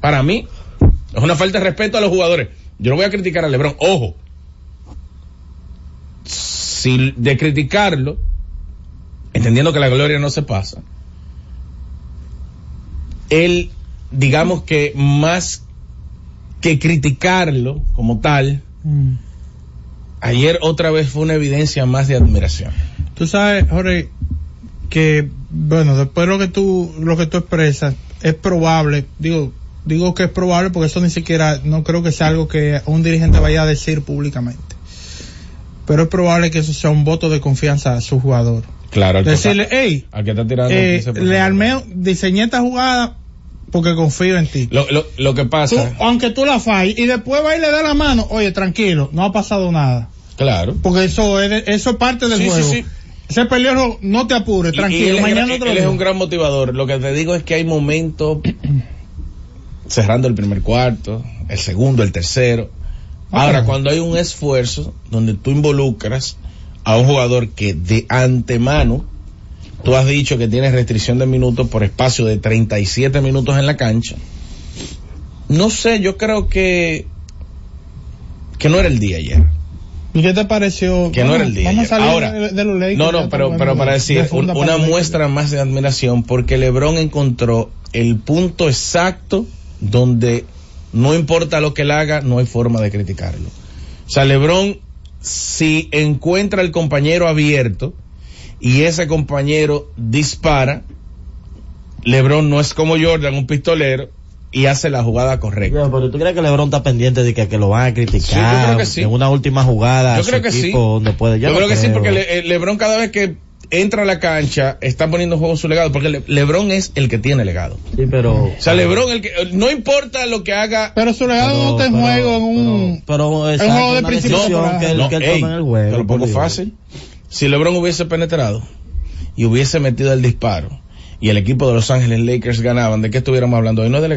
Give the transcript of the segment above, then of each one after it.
Para mí, es una falta de respeto a los jugadores. Yo no voy a criticar a LeBron. Ojo. Si de criticarlo, entendiendo que la gloria no se pasa, él, digamos que más que criticarlo como tal, Mm. ayer otra vez fue una evidencia más de admiración. Tú sabes, Jorge, que, bueno, después lo que tú, lo que tú expresas, es probable, digo, digo que es probable porque eso ni siquiera, no creo que sea algo que un dirigente vaya a decir públicamente. Pero es probable que eso sea un voto de confianza a su jugador. Claro, Decirle, hey, eh, 15%. le armé, diseñé esta jugada porque confío en ti. Lo, lo, lo que Tú, pasa, aunque tú la falles y después va y le da la mano, oye, tranquilo, no ha pasado nada. claro. Porque eso es, eso es parte del Sí, sí, juego. sí. Ese peleó, no te apures, Y- y tranquilo, él mañana él es un gran motivador. Lo que te digo es que hay momentos cerrando el primer cuarto, el segundo, el tercero. Ahora, cuando hay un esfuerzo donde tú involucras a un jugador que de antemano tú has dicho que tienes restricción de minutos por espacio de 37 minutos en la cancha. No sé, yo creo que que no era el día ayer. ¿Y qué te pareció? Que no era el día Vamos a salir Ahora, de, de los Lakers, No, no, pero, pero para decir, de un- una muestra más de admiración porque LeBron encontró el punto exacto donde no importa lo que él haga, no hay forma de criticarlo. O sea, LeBron, si encuentra al compañero abierto y ese compañero dispara, LeBron no es como Jordan, un pistolero, y hace la jugada correcta. Pero, pero tú crees que LeBron está pendiente de que, que lo van a criticar Sí, yo creo que sí. en una última jugada Yo creo que sí. donde puede. Yo, no creo que sí, porque Le- eh, LeBron cada vez que entra a la cancha está poniendo en juego su legado, porque Le- LeBron es el que tiene legado. Sí, pero. O sea, LeBron, el que, no importa lo que haga. Pero su legado no está en juego en un... Pero, pero en exacto, juego de principio que él, No, que él ey, toma en el juego. te lo pongo por Dios. fácil. Si LeBron hubiese penetrado y hubiese metido el disparo y el equipo de Los Ángeles Lakers ganaban, ¿de qué estuviéramos hablando hoy? No de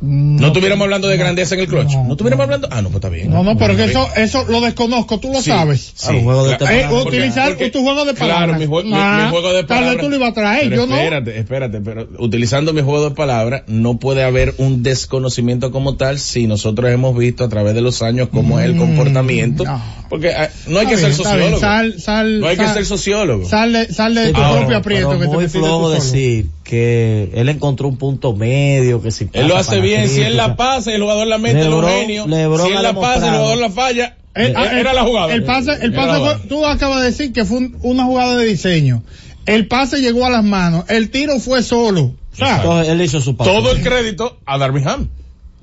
No, estuviéramos hablando de grandeza en el clutch. No, no, estuviéramos hablando. Ah, no, pues está bien. No, no, pero que eso, eso lo desconozco, tú lo Sí, sabes. sí. Ah, juego de. Eh, utilizar porque- tu juego de palabras. Claro, mi, jue- mi- Ah, mi juego de tal vez palabras. tú lo ibas a traer, Pero yo no. espérate, espérate, pero utilizando mi juego de palabras, no puede haber un desconocimiento como tal si nosotros hemos visto a través de los años cómo es el Mm, comportamiento. no. Porque no hay Está que ser bien, bien. sociólogo. Sal, sal, no hay que ser sociólogo. Sal de, sal de tu propio aprieto pero que te muy metiste flojo decir que él encontró un punto medio que si Él lo hace para bien, si él la pasa y el jugador la mete, Lebron- los genios. Lebron si él la pasa y el jugador la falla, El- eh, era la jugada. El pase, el pase fue, tú acabas de decir que fue un- una jugada de diseño. El pase llegó a las manos, el tiro fue solo. O sea, Entonces él hizo su papel. Todo el crédito a Darby Ham.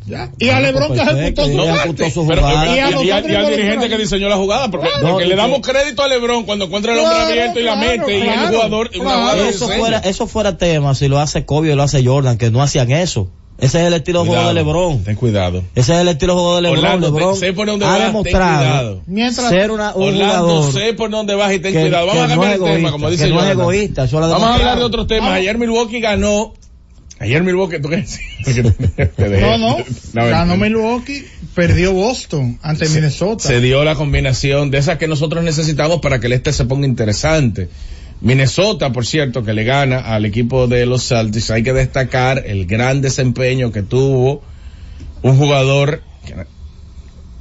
ya. y a Lebron que perfecto, ejecutó su parte. ejecutó su Pero, jugada. y, Y a y- los y al- dirigente que diseñó la jugada, porque, le que- damos crédito a Lebron cuando encuentra el hombre Claro, abierto y la claro, mete y el jugador eso fuera, eso fuera tema si lo hace Kobe o lo hace Jordan, que no hacían eso. Ese es el estilo de juego de LeBron. Ten cuidado. Ese es el estilo de juego de LeBron. Orlando, LeBron te- sé por dónde ha vas, ten demostrado cuidado. Mientras, ser una, un Orlando, jugador sé por dónde vas y ten que, cuidado. Vamos a no cambiar es el tema, egoísta, como dice que no es egoísta. Vamos a hablar de otros temas. Vamos. Ayer Milwaukee ganó. Ayer Milwaukee, ¿tú qué decías? no, no, ganó no, Milwaukee, perdió Boston ante Minnesota. se dio la combinación de esas que nosotros necesitamos para que el este se ponga interesante. Minnesota, por cierto, que le gana al equipo de los Celtics, hay que destacar el gran desempeño que tuvo un jugador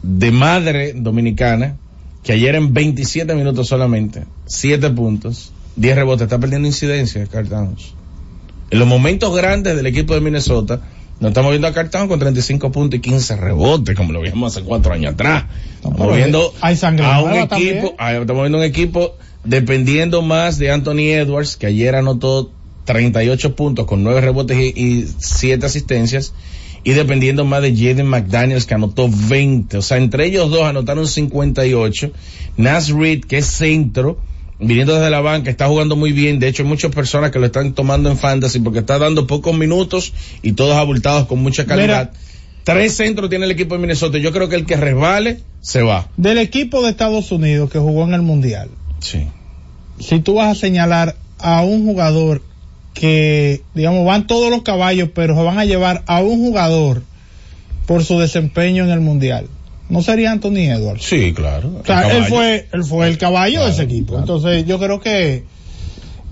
de madre dominicana, que ayer en 27 minutos solamente, 7 puntos, 10 rebotes, está perdiendo incidencia, Carl Towns. En los momentos grandes del equipo de Minnesota, nos estamos viendo a Carl Towns con 35 puntos y 15 rebotes, como lo vimos hace cuatro años atrás. Estamos viendo a un equipo, a- estamos viendo un equipo dependiendo más de Anthony Edwards, que ayer anotó 38 puntos con 9 rebotes y, y 7 asistencias, y dependiendo más de Jaden McDaniels, que anotó 20. O sea, entre ellos dos anotaron 58. Nas Reed, que es centro, viniendo desde la banca, está jugando muy bien. De hecho, hay muchas personas que lo están tomando en fantasy porque está dando pocos minutos y todos abultados con mucha calidad. Tres centros tiene el equipo de Minnesota. Yo creo que el que resbale se va. Del equipo de Estados Unidos que jugó en el Mundial, Sí. si tú vas a señalar a un jugador que, digamos, van todos los caballos, pero se van a llevar a un jugador por su desempeño en el Mundial, ¿no sería Anthony Edwards? Sí, claro. O sea, él fue, él fue el caballo de ese equipo. claro. Entonces, yo creo que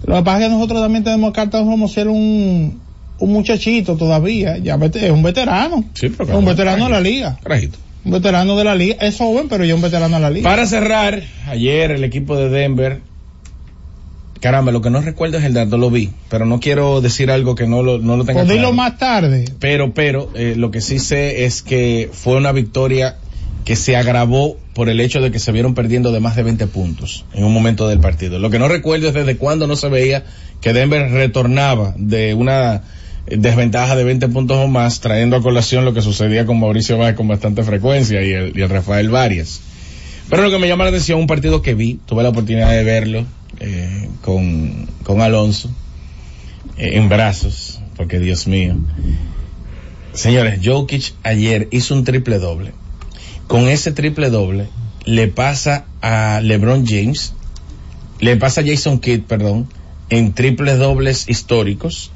lo que pasa es que nosotros también tenemos cartas como ser un, un muchachito todavía, ya es un veterano. Sí, pero Es un veterano de la liga. Carajito. Un veterano de la liga. Es joven, pero ya un veterano de la liga. Para cerrar, ayer el equipo de Denver, caramba, lo que no recuerdo es el dato, lo vi, pero no quiero decir algo que no lo, no lo tenga Pues dilo claro. más tarde. Pero, pero, eh, lo que sí sé es que fue una victoria que se agravó por el hecho de que se vieron perdiendo de más de 20 puntos en un momento del partido. Lo que no recuerdo es desde cuándo no se veía que Denver retornaba de una desventaja de 20 puntos o más, trayendo a colación lo que sucedía con Mauricio Báez con bastante frecuencia y el, y el Rafael Varias. Pero lo que me llama la atención, un partido que vi, tuve la oportunidad de verlo eh, con, con Alonso eh, en brazos, porque Dios mío. Señores, Jokic ayer hizo un triple doble. Con ese triple doble le pasa a LeBron James, le pasa a Jason Kidd, perdón, en triples dobles históricos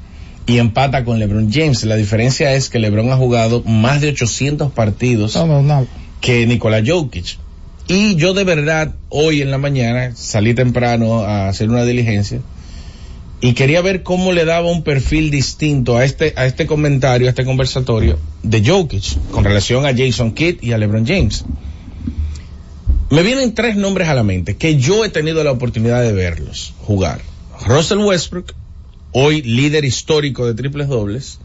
y empata con LeBron James. La diferencia es que LeBron ha jugado más de 800 partidos No, no, no. que Nikola Jokic. Y yo de verdad, hoy en la mañana, salí temprano a hacer una diligencia y quería ver cómo le daba un perfil distinto a este, a este comentario, a este conversatorio de Jokic con relación a Jason Kidd y a LeBron James. Me vienen tres nombres a la mente que yo he tenido la oportunidad de verlos jugar. Russell Westbrook, hoy líder histórico de triples dobles,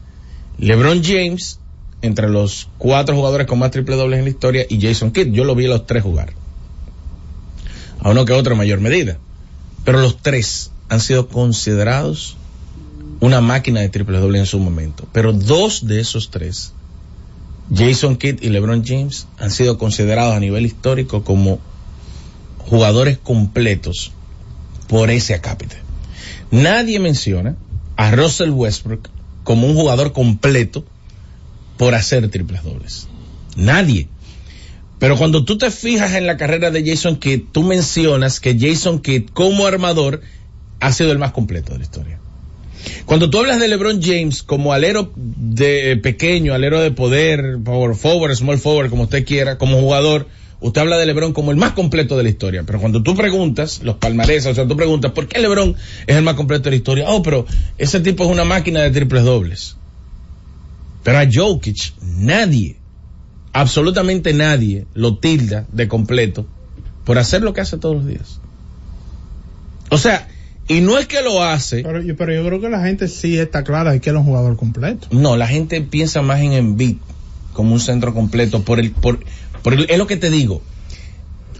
LeBron James, entre los cuatro jugadores con más triple dobles en la historia, y Jason Kidd. Yo lo vi a los tres jugar. A uno que otro en mayor medida. Pero los tres han sido considerados una máquina de triple doble en su momento. Pero dos de esos tres, Jason Kidd y LeBron James, han sido considerados a nivel histórico como jugadores completos por ese acápite. Nadie menciona a Russell Westbrook como un jugador completo por hacer triples dobles. Nadie. Pero cuando tú te fijas en la carrera de Jason Kidd, tú mencionas que Jason Kidd como armador ha sido el más completo de la historia. Cuando tú hablas de LeBron James como alero de pequeño, alero de poder, power forward, small forward, como usted quiera, como jugador, usted habla de LeBron como el más completo de la historia. Pero cuando tú preguntas, los palmares, o sea, tú preguntas, ¿por qué LeBron es el más completo de la historia? Oh, pero ese tipo es una máquina de triples dobles. Pero a Jokic, nadie, absolutamente nadie, lo tilda de completo por hacer lo que hace todos los días. O sea, y no es que lo hace, Pero, yo- pero yo creo que la gente sí está clara de que es un jugador completo. no, la gente piensa más en Embiid como un centro completo por el, por, por el- es lo que te digo.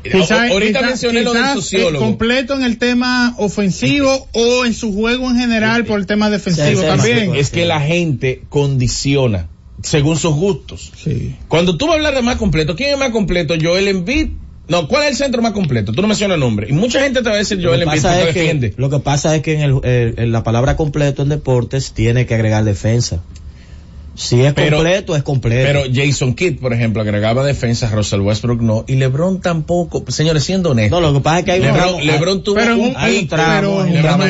Quizás- ahorita quizás- mencioné lo del sociólogo. completo en el tema ofensivo o en su juego en general por el tema defensivo Sí, también. Es que la gente condiciona según sus gustos. Sí. Cuando tú vas a hablar de más completo, ¿quién es más completo? Joel Embiid. No, ¿cuál es el centro más completo? Tú no mencionas nombre. Y mucha gente te va a decir Joel que, Embiid pasa porque es que, defiende. lo que pasa es que en, el, eh, en la palabra completo en deportes tiene que agregar defensa. Si es Pero- completo, es completo. Pero Jason Kidd, por ejemplo, agregaba defensa, Russell Westbrook no, y LeBron tampoco. Señores, siendo honestos. no, lo que pasa es que hay un LeBron, ramo- LeBron tuvo Pero un, un- hay un pico, tramo, pero un un tramo sí,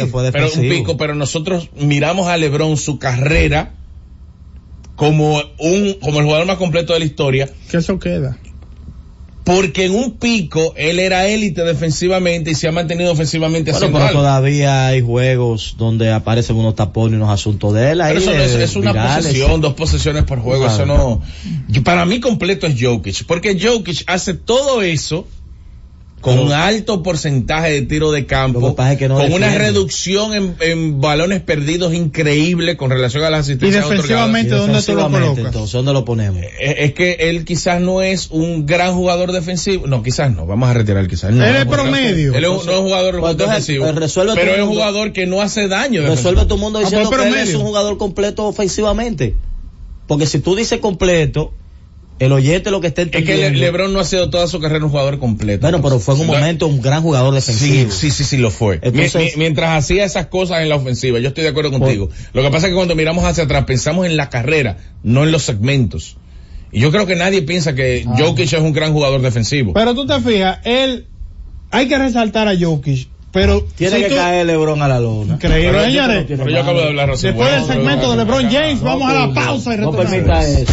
que fue pero un pico, pero nosotros miramos a LeBron su carrera como un como el jugador más completo de la historia, Que eso queda. Porque en un pico él era élite defensivamente y se ha mantenido ofensivamente Bueno, pero algo. todavía hay juegos donde aparecen unos tapones y unos asuntos de él ahí. Pero eso no es, una virales. posesión, dos posesiones por juego, Claro. eso no. Para mí completo es Jokic, porque Jokic hace todo eso con un alto porcentaje de tiro de Lo campo, que pasa es que no con una reducción en, en balones perdidos increíble con relación a las Y asistencias defensivamente, Y ¿dónde tú lo defensivamente, colocas? Entonces, ¿dónde lo ponemos? otorgadas. Eh, Es que él quizás no es un gran jugador defensivo. No, quizás no. Vamos a retirar el quizás. No, Él es promedio. Él es un- no es un jugador Pues entonces, defensivo. eh, resuelve pero es un jugador que no hace daño. Resuelve tu mundo Ah, diciendo pues, que él es un jugador completo ofensivamente. Porque si tú dices completo, el oyente lo que está Es que entendiendo. Le- LeBron no ha sido toda su carrera un jugador completo. bueno, pero fue en un momento un gran jugador defensivo. sí, sí, sí lo fue. Entonces- mientras hacía esas cosas en la ofensiva, yo estoy de acuerdo contigo. Lo que pasa es que cuando miramos hacia atrás pensamos en la carrera, no en los segmentos. Y yo creo que nadie piensa que Ah. Jokic es un gran jugador defensivo. Pero tú te fijas, él, hay que resaltar a Jokic, pero Tiene si que tú- caer LeBron a la lona. Increíble, señores. pero yo acabo de hablar Después del segmento de LeBron James, No, vamos a la pausa y No retornamos. permita eso.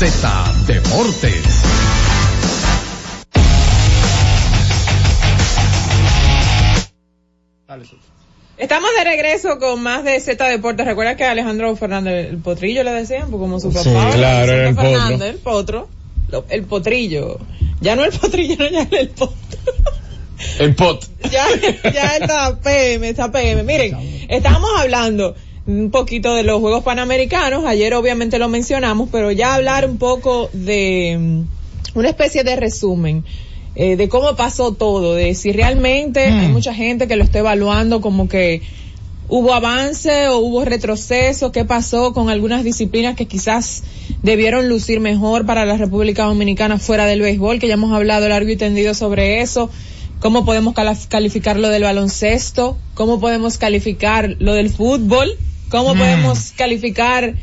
Z Deportes. Estamos de regreso con más de Z Deportes. Recuerda que Alejandro Fernández, el potrillo le decían, pues como su papá. Sí, claro, era el potro. El potro. Lo- el potrillo. Ya no el potrillo, no, ya el potro. El pot. ya, ya está PM, está PM. Miren, estábamos hablando un poquito de los Juegos Panamericanos, ayer obviamente lo mencionamos, pero ya hablar un poco de mm, una especie de resumen. eh, de cómo pasó todo, de si realmente hay mucha gente que lo está evaluando como que hubo avance o hubo retroceso, qué pasó con algunas disciplinas que quizás debieron lucir mejor para la República Dominicana fuera del béisbol, que ya hemos hablado largo y tendido sobre eso, cómo podemos calificar lo del baloncesto, cómo podemos calificar lo del fútbol, cómo podemos calificar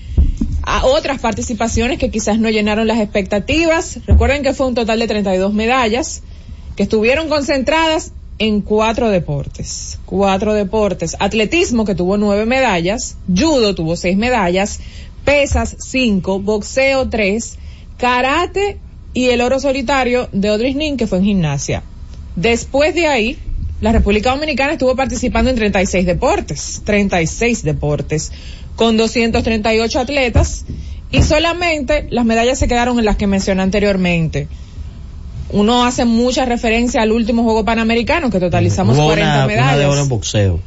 a otras participaciones que quizás no llenaron las expectativas. Recuerden que fue un total de 32 medallas que estuvieron concentradas en cuatro deportes. Cuatro deportes. Atletismo, que tuvo nueve medallas. Judo tuvo seis medallas. Pesas, cinco. Boxeo, tres. Karate y el oro solitario de Odris Nin, que fue en gimnasia. Después de ahí, la República Dominicana estuvo participando en 36 deportes. 36 deportes. Con 238 atletas. Y solamente las medallas se quedaron en las que mencioné anteriormente uno hace mucha referencia al último juego panamericano que totalizamos Hubo 40 una, una medallas. de oro en boxeo.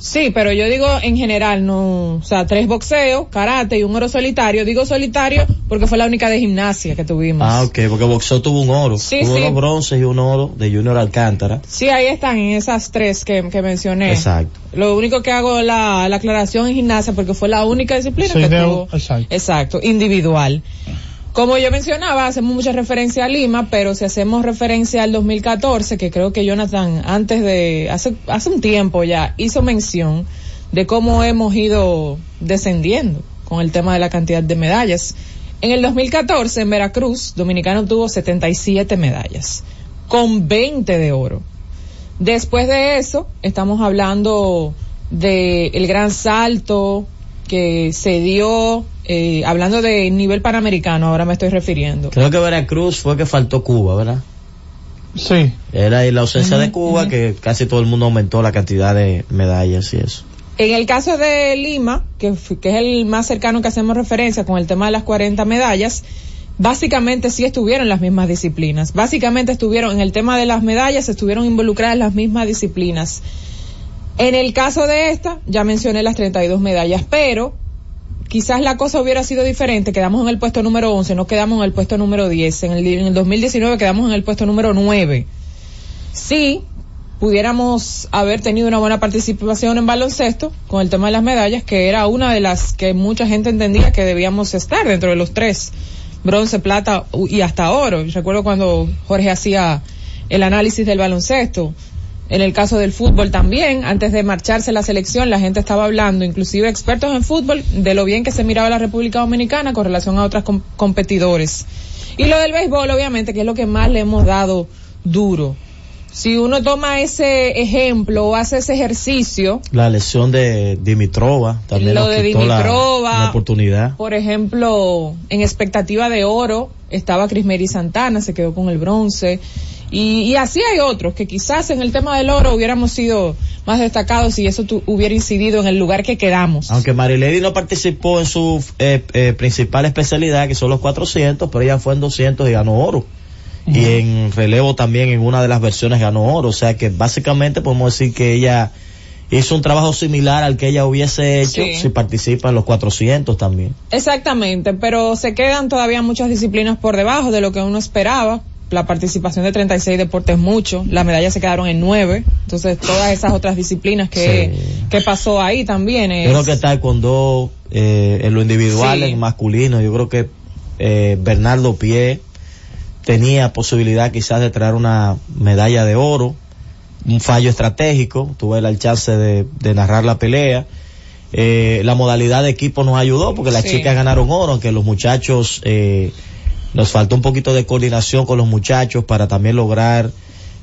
Sí, pero yo digo en general, no, o sea, tres boxeos, karate y un oro solitario. Digo solitario porque fue la única de gimnasia que tuvimos. Ah, ok, porque boxeo tuvo un oro. Sí, tuvo sí. dos bronces y un oro de Junior Alcántara. Sí, ahí están, en esas tres que, que mencioné. Exacto. Lo único que hago la, la aclaración en gimnasia porque fue la única disciplina Sí, que de- tuvo. exacto. Exacto, individual. Como yo mencionaba, hacemos mucha referencia a Lima, pero si hacemos referencia al 2014, que creo que Jonathan antes de, hace, hace un tiempo ya, hizo mención de cómo hemos ido descendiendo con el tema de la cantidad de medallas. En el 2014, en Veracruz, Dominicano tuvo 77 medallas, con 20 de oro. Después de eso, estamos hablando de el gran salto que se dio, eh, hablando de nivel panamericano, ahora me estoy refiriendo. Creo que Veracruz fue que faltó Cuba, ¿verdad? Sí. Era ahí la ausencia de Cuba que casi todo el mundo aumentó la cantidad de medallas y eso. En el caso de Lima, que, que es el más cercano que hacemos referencia con el tema de las 40 medallas, básicamente sí estuvieron las mismas disciplinas. Básicamente estuvieron, en el tema de las medallas, estuvieron involucradas las mismas disciplinas. En el caso de esta, ya mencioné las 32 medallas, pero quizás la cosa hubiera sido diferente. Quedamos en el puesto número 11, no quedamos en el puesto número 10. En el, en el 2019 quedamos en el puesto número 9. Sí, pudiéramos haber tenido una buena participación en baloncesto con el tema de las medallas, que era una de las que mucha gente entendía que debíamos estar dentro de los tres, bronce, plata y hasta oro. Recuerdo cuando Jorge hacía el análisis del baloncesto. En el caso del fútbol también, antes de marcharse la selección, la gente estaba hablando, inclusive expertos en fútbol, de lo bien que se miraba la República Dominicana con relación a otros com- competidores. Y lo del béisbol, obviamente, que es lo que más le hemos dado duro. Si uno toma ese ejemplo o hace ese ejercicio, La lesión de Dimitrova también Lo de la- Dimitrova. la oportunidad. por ejemplo, en expectativa de oro, estaba Crismeri Santana, se quedó con el bronce. Y, y así hay otros que quizás en el tema del oro hubiéramos sido más destacados si eso tu- hubiera incidido en el lugar que quedamos. Aunque Marilady no participó en su eh, eh, principal especialidad, que son los 400, pero ella fue en 200 y ganó oro. Y en relevo también en una de las versiones ganó oro. O sea que básicamente podemos decir que ella hizo un trabajo similar al que ella hubiese hecho Sí. si participa en los 400 también. Exactamente, pero se quedan todavía muchas disciplinas por debajo de lo que uno esperaba. La participación de 36 deportes es mucho, las medallas se quedaron en 9, entonces todas esas otras disciplinas que, Sí. que pasó ahí también es... Yo creo que taekwondo eh, en lo individual, Sí. en masculino, yo creo que eh, Bernardo Pie tenía posibilidad quizás de traer una medalla de oro, un fallo estratégico, tuve el chance de, de narrar la pelea. Eh, la modalidad de equipo nos ayudó porque las Sí. chicas ganaron oro, aunque los muchachos, eh, nos faltó un poquito de coordinación con los muchachos para también lograr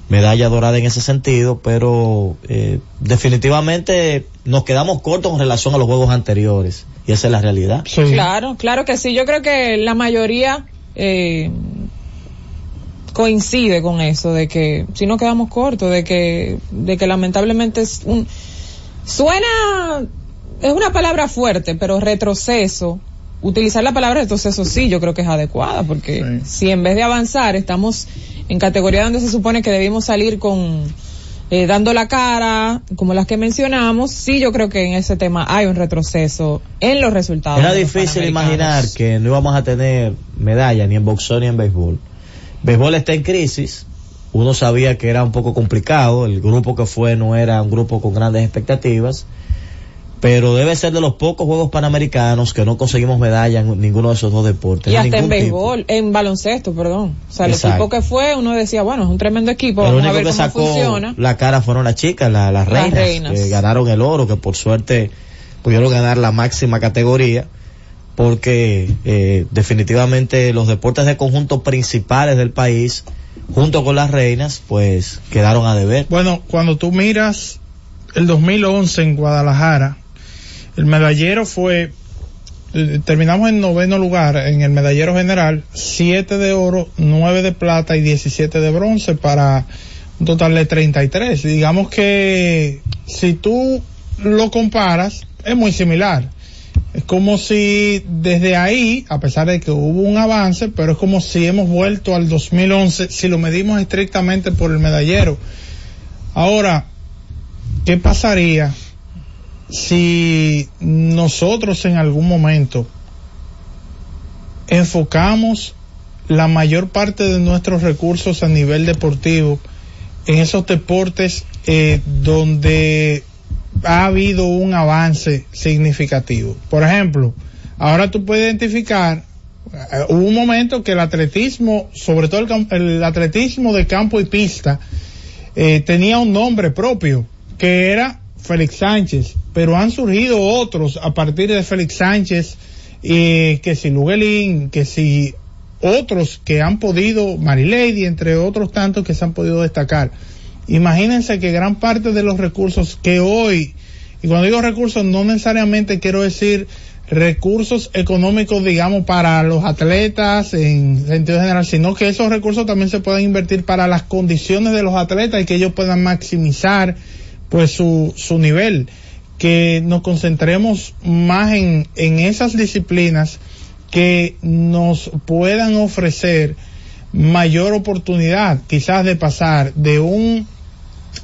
medalla dorada en ese sentido, pero eh, definitivamente nos quedamos cortos con relación a los juegos anteriores y esa es la realidad. Sí. Claro, claro que sí. Yo creo que la mayoría eh, coincide con eso, de que si no quedamos cortos, de que, de que lamentablemente es un, suena, es una palabra fuerte, pero retroceso. Utilizar la palabra retroceso sí, yo creo que es adecuada, porque Sí. si en vez de avanzar estamos en categoría donde se supone que debimos salir con eh, dando la cara, como las que mencionamos, sí yo creo que en ese tema hay un retroceso en los resultados. Era de los difícil imaginar que no íbamos a tener medalla ni en boxeo ni en béisbol. Béisbol está en crisis, uno sabía que era un poco complicado, el grupo que fue no era un grupo con grandes expectativas, pero debe ser de los pocos Juegos Panamericanos que no conseguimos medalla en ninguno de esos dos deportes. Y hasta en tipo. béisbol, en baloncesto, perdón. O sea, el Exacto. equipo que fue, uno decía, bueno, es un tremendo equipo, El vamos a único ver que cómo sacó funciona. la cara fueron las chicas, la- las, Las reinas, reinas. que ganaron el oro, que por suerte pudieron ganar la máxima categoría, porque eh, definitivamente los deportes de conjunto principales del país, junto con las reinas, pues quedaron a deber. Bueno, cuando tú miras el 2011 en Guadalajara, el medallero fue, eh, terminamos en noveno lugar en el medallero general, 7 de oro, 9 de plata y 17 de bronce para un total de 33. Digamos que si tú lo comparas, es muy similar. Es como si desde ahí, a pesar de que hubo un avance, pero es como si hemos vuelto al 2011 si lo medimos estrictamente por el medallero. Ahora, ¿qué pasaría si nosotros en algún momento enfocamos la mayor parte de nuestros recursos a nivel deportivo en esos deportes eh, donde ha habido un avance significativo. Por ejemplo, ahora tú puedes identificar, eh, hubo un momento que el atletismo, sobre todo el, el atletismo de campo y pista, eh, tenía un nombre propio, que era Félix Sánchez, pero han surgido otros a partir de Félix Sánchez, eh, que si Luguelín, que si otros que han podido, Marilady, entre otros tantos que se han podido destacar. Imagínense que gran parte de los recursos que hoy, y cuando digo recursos no necesariamente quiero decir recursos económicos, digamos, para los atletas en sentido general, sino que esos recursos también se pueden invertir para las condiciones de los atletas y que ellos puedan maximizar pues su, su nivel, que nos concentremos más en, en esas disciplinas que nos puedan ofrecer mayor oportunidad quizás de pasar de un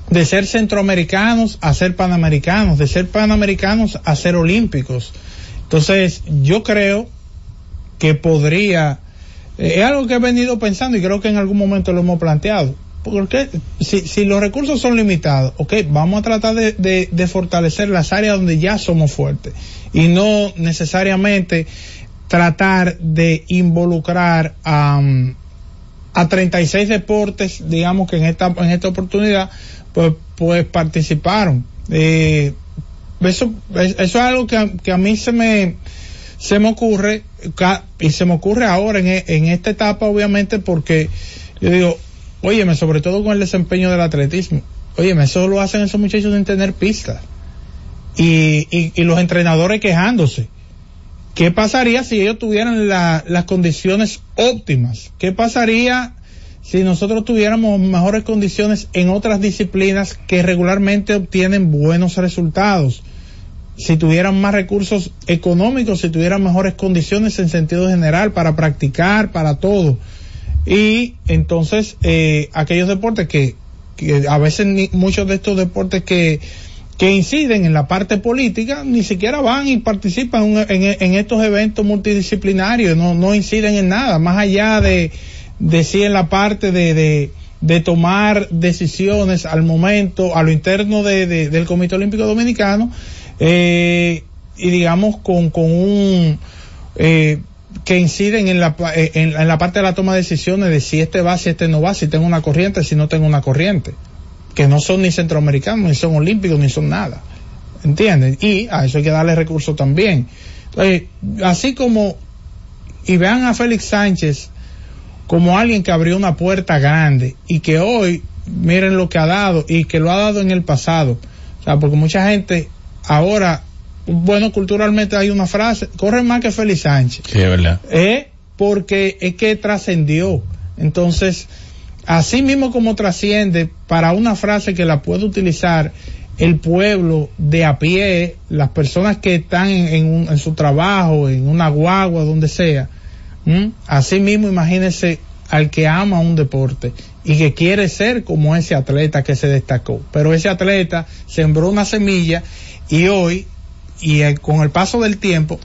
de ser centroamericanos a ser panamericanos, de ser panamericanos a ser olímpicos. Entonces, yo creo que podría, eh, es algo que he venido pensando y creo que en algún momento lo hemos planteado. Porque si, si los recursos son limitados, ok, vamos a tratar de, fortalecer las áreas donde ya somos fuertes y no necesariamente tratar de involucrar a, a 36 deportes, digamos que en esta, en esta oportunidad, pues, pues participaron. Eh, eso, eso es algo que, a- que a mí se me, se me ocurre, y se me ocurre ahora en, en esta etapa, obviamente, porque yo digo, óyeme, sobre todo con el desempeño del atletismo, óyeme, eso lo hacen esos muchachos sin tener pistas. Y, y, y los entrenadores quejándose. ¿Qué pasaría si ellos tuvieran la- las condiciones óptimas? ¿Qué pasaría si nosotros tuviéramos mejores condiciones en otras disciplinas que regularmente obtienen buenos resultados? Si tuvieran más recursos económicos, si tuvieran mejores condiciones en sentido general para practicar, para todo. Y entonces, eh, aquellos deportes que, que a veces ni- muchos de estos deportes que, que inciden en la parte política ni siquiera van y participan en, en- estos eventos multidisciplinarios, no, no inciden en nada, más allá de, de si en la parte de, de, de tomar decisiones al momento, a lo interno de, de- del Comité Olímpico Dominicano, eh, y digamos con, con un, eh, que inciden en la, eh, en, en la parte de la toma de decisiones de si este va, si este no va, si tengo una corriente, si no tengo una corriente que no son ni centroamericanos, ni son olímpicos, ni son nada. ¿Entienden? Y a eso hay que darle recursos también. Entonces, así como, y vean a Félix Sánchez como alguien que abrió una puerta grande y que hoy, miren lo que ha dado y que lo ha dado en el pasado. Porque mucha gente ahora, bueno, culturalmente hay una frase, corre más que Félix Sánchez. Sí, es verdad. Eh, porque es que trascendió. Entonces, así mismo como trasciende para una frase que la puede utilizar el pueblo de a pie, las personas que están en, un- en su trabajo, en una guagua, donde sea. Así mismo imagínese al que ama un deporte y que quiere ser como ese atleta que se destacó. Pero ese atleta sembró una semilla y hoy, y eh, con el paso del tiempo,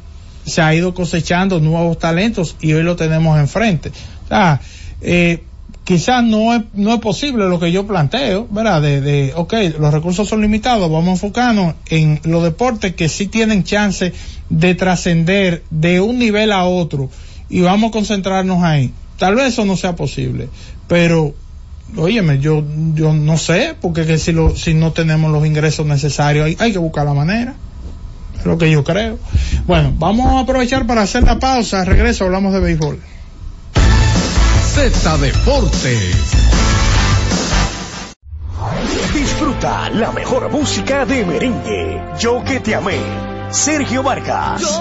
se ha ido cosechando nuevos talentos y hoy lo tenemos enfrente. Eh, quizás no es, no es posible lo que yo planteo, ¿verdad? De, de, ok, los recursos son limitados, vamos a enfocarnos en los deportes que sí tienen chance de trascender de un nivel a otro y vamos a concentrarnos ahí. Tal vez eso no sea posible, pero, óyeme, yo, yo no sé, porque que si, lo, si no tenemos los ingresos necesarios, hay, hay que buscar la manera. Lo que yo creo. Bueno, vamos a aprovechar para hacer la pausa. Regreso, hablamos de béisbol. Z Deportes. Disfruta la mejor música de merengue. Yo que te amé. Sergio Vargas.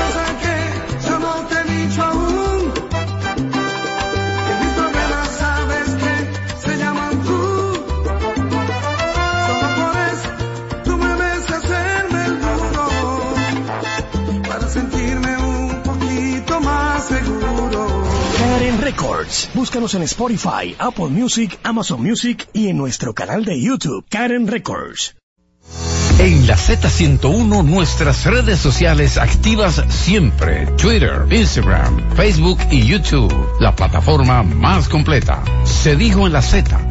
Búscanos en Spotify, Apple Music, Amazon Music y en nuestro canal de YouTube, Karen Records. En la Z101 nuestras redes sociales activas siempre. Twitter, Instagram, Facebook y YouTube. La plataforma más completa. Se dijo en la Z.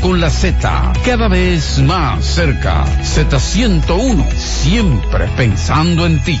con la Z, cada vez más cerca. Z101, siempre pensando en ti.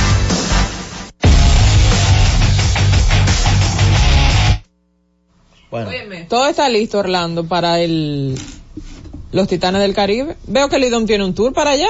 Bueno, Todo está listo, Orlando, para el los Titanes del Caribe. Veo que Lidom tiene un tour para allá.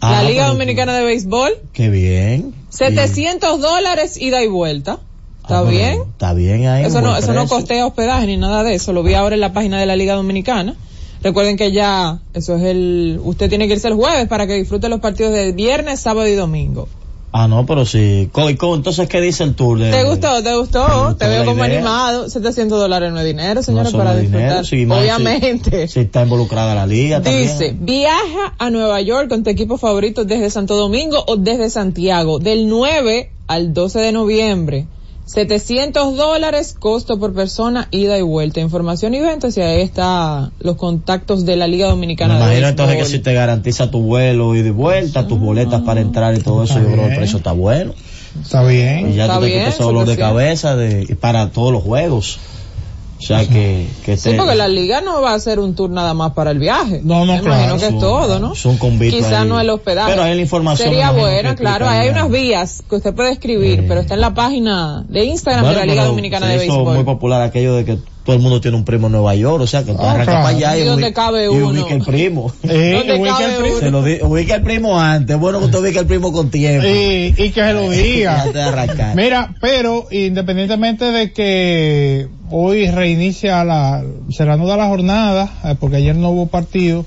Ah, la Liga Dominicana de Béisbol. qué bien. 700 dólares ida y vuelta. ¿Está Ah, bien? Está bien ahí. Eso no, eso no costea hospedaje ni nada de eso. Lo vi ahora en la página de la Liga Dominicana. Recuerden que ya, eso es el, usted tiene que irse el jueves para que disfrute los partidos de viernes, sábado y domingo. Ah, no, pero sí. Entonces, ¿qué dice el tour? de- ¿Te gustó? ¿Te gustó? Te veo como idea. animado. 700 dólares no es dinero, No señores, solo para dinero, disfrutar. más Obviamente. Si, si está involucrada la liga Dice, también. viaja a Nueva York con tu equipo favorito desde Santo Domingo o desde Santiago, del 9 al 12 de noviembre. 700 dólares costo por persona, ida y vuelta. Información y ventas y ahí está los contactos de la Liga Me Dominicana de imagino entonces que si te garantiza tu vuelo y de vuelta, tus boletas para entrar y todo eso, Está yo creo que el precio está bueno. Está bien. Y ya Está tú te bien, quitas ese dolor de 700. cabeza de, para todos los juegos. O sea que, que Sí, te- porque la liga no va a hacer un tour nada más para el viaje. No, no, Me claro, imagino que es todo, ¿no? son convitos Quizá ahí. no el hospedaje. Pero ahí la información Sería buena, claro. hay unas vías que usted puede escribir, Sí. pero está en la página de Instagram Bueno, de la Liga Dominicana se de Béisbol. muy popular aquello de que todo el mundo tiene un primo en Nueva York, o sea que tú Ah, arrancas claro. para allá y, ¿Y ubica el primo. Eh, ¿Dónde ubica cabe el primo. uno? Se lo di- ubica el primo antes, bueno que usted ubica el primo con tiempo. y, y que se lo diga. Antes de arrancar. Mira, pero independientemente de que hoy reinicia la, se reanuda la jornada, eh, porque ayer no hubo partido,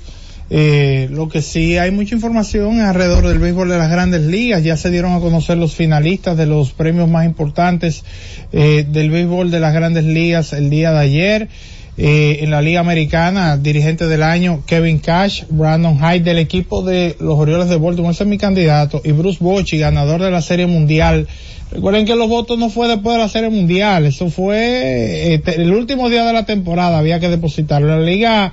eh, lo que sí hay mucha información alrededor del béisbol de las grandes ligas, ya se dieron a conocer los finalistas de los premios más importantes eh, del béisbol de las grandes ligas el día de ayer. Eh, en la Liga Americana, dirigente del año Kevin Cash, Brandon Hyde del equipo de los Orioles de Baltimore, ese es mi candidato, y Bruce Bochy, ganador de la Serie Mundial. Recuerden que los votos no fue después de la Serie Mundial, eso fue eh, el último día de la temporada, había que depositarlo. La Liga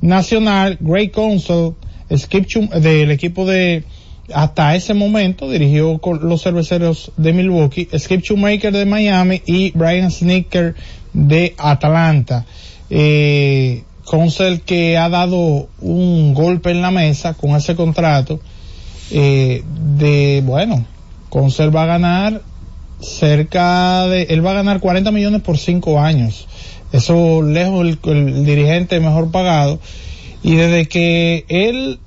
Nacional, Greg Council, Skip Chum- del equipo de hasta ese momento dirigió con los cerveceros de Milwaukee, Skip Shoemaker de Miami y Brian Snicker de Atlanta. Eh, Consel que ha dado un golpe en la mesa con ese contrato eh, de, bueno, Consel va a ganar cerca de, él va a ganar 40 millones por 5 años. Eso lejos el, el dirigente mejor pagado. Y desde que él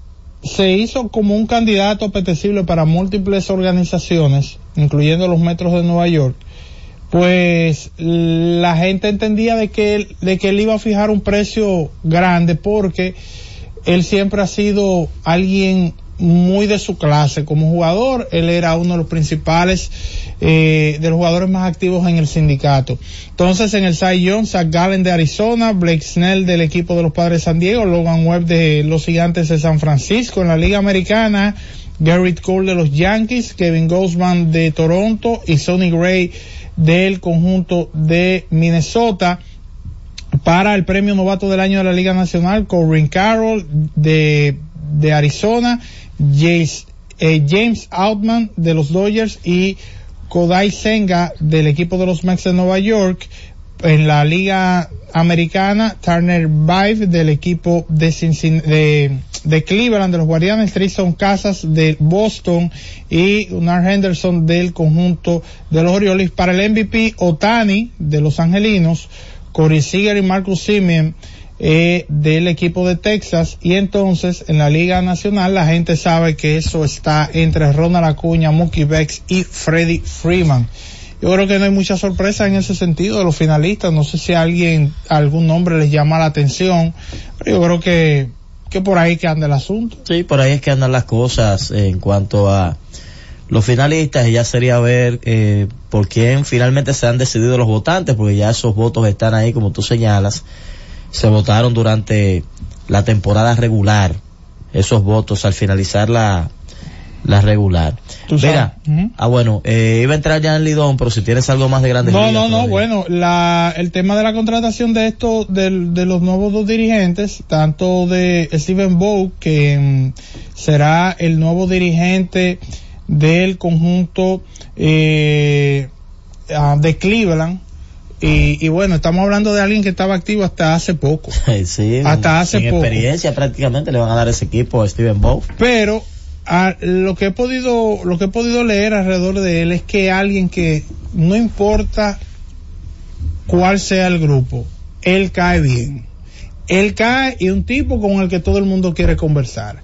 se hizo como un candidato apetecible para múltiples organizaciones, incluyendo los metros de Nueva York, pues la gente entendía de que él, de que él iba a fijar un precio grande porque él siempre ha sido alguien muy de su clase como jugador. Él era uno de los principales, eh, de los jugadores más activos en el sindicato. Entonces en el Cy Young, Zach Gallen de Arizona, Blake Snell del equipo de los Padres de San Diego, Logan Webb de los Gigantes de San Francisco, en la Liga Americana, Garrett Cole de los Yankees, Kevin Gosman de Toronto y Sonny Gray del conjunto de Minnesota para el premio novato del año de la Liga Nacional, Corbin Carroll de, de Arizona, James, eh, James Outman de los Dodgers y Kodai Senga del equipo de los Mets de Nueva York. En la Liga Americana, Turner Vive del equipo de, de, Cleveland, de los Guardianes, Tristan Casas de Boston y Gunnar Henderson del conjunto de los Orioles. Para el MVP, Otani de los Angelinos, Corey Seager y Marcus Simeon eh, del equipo de Texas y entonces en la Liga Nacional la gente sabe que eso está entre Ronald Acuña, Mookie Becks y Freddie Freeman. Yo creo que no hay mucha sorpresa en ese sentido de los finalistas. No sé si alguien, algún nombre les llama la atención, pero yo creo que, que por ahí que anda el asunto. Sí, por ahí es que andan las cosas en cuanto a los finalistas y ya sería ver eh, por quién finalmente se han decidido los votantes, porque ya esos votos están ahí, como tú señalas, se votaron durante la temporada regular, esos votos al finalizar la, la regular. Mira, ah bueno, eh, iba a entrar ya en Lidón, pero si tienes algo más de grandes No, no, no, bueno, la, el tema de la contratación de estos, del- de, los nuevos dos dirigentes, tanto de Steven Bow, que mm, será el nuevo dirigente del conjunto eh, ah, de Cleveland, y, y bueno, estamos hablando de alguien que estaba activo hasta hace poco. sí, hasta hace sin poco. experiencia prácticamente le van a dar ese equipo a Steven Bow. Pero a, lo que he podido lo que he podido leer alrededor de él es que alguien que no importa cuál sea el grupo, él cae bien. Él cae y un tipo con el que todo el mundo quiere conversar.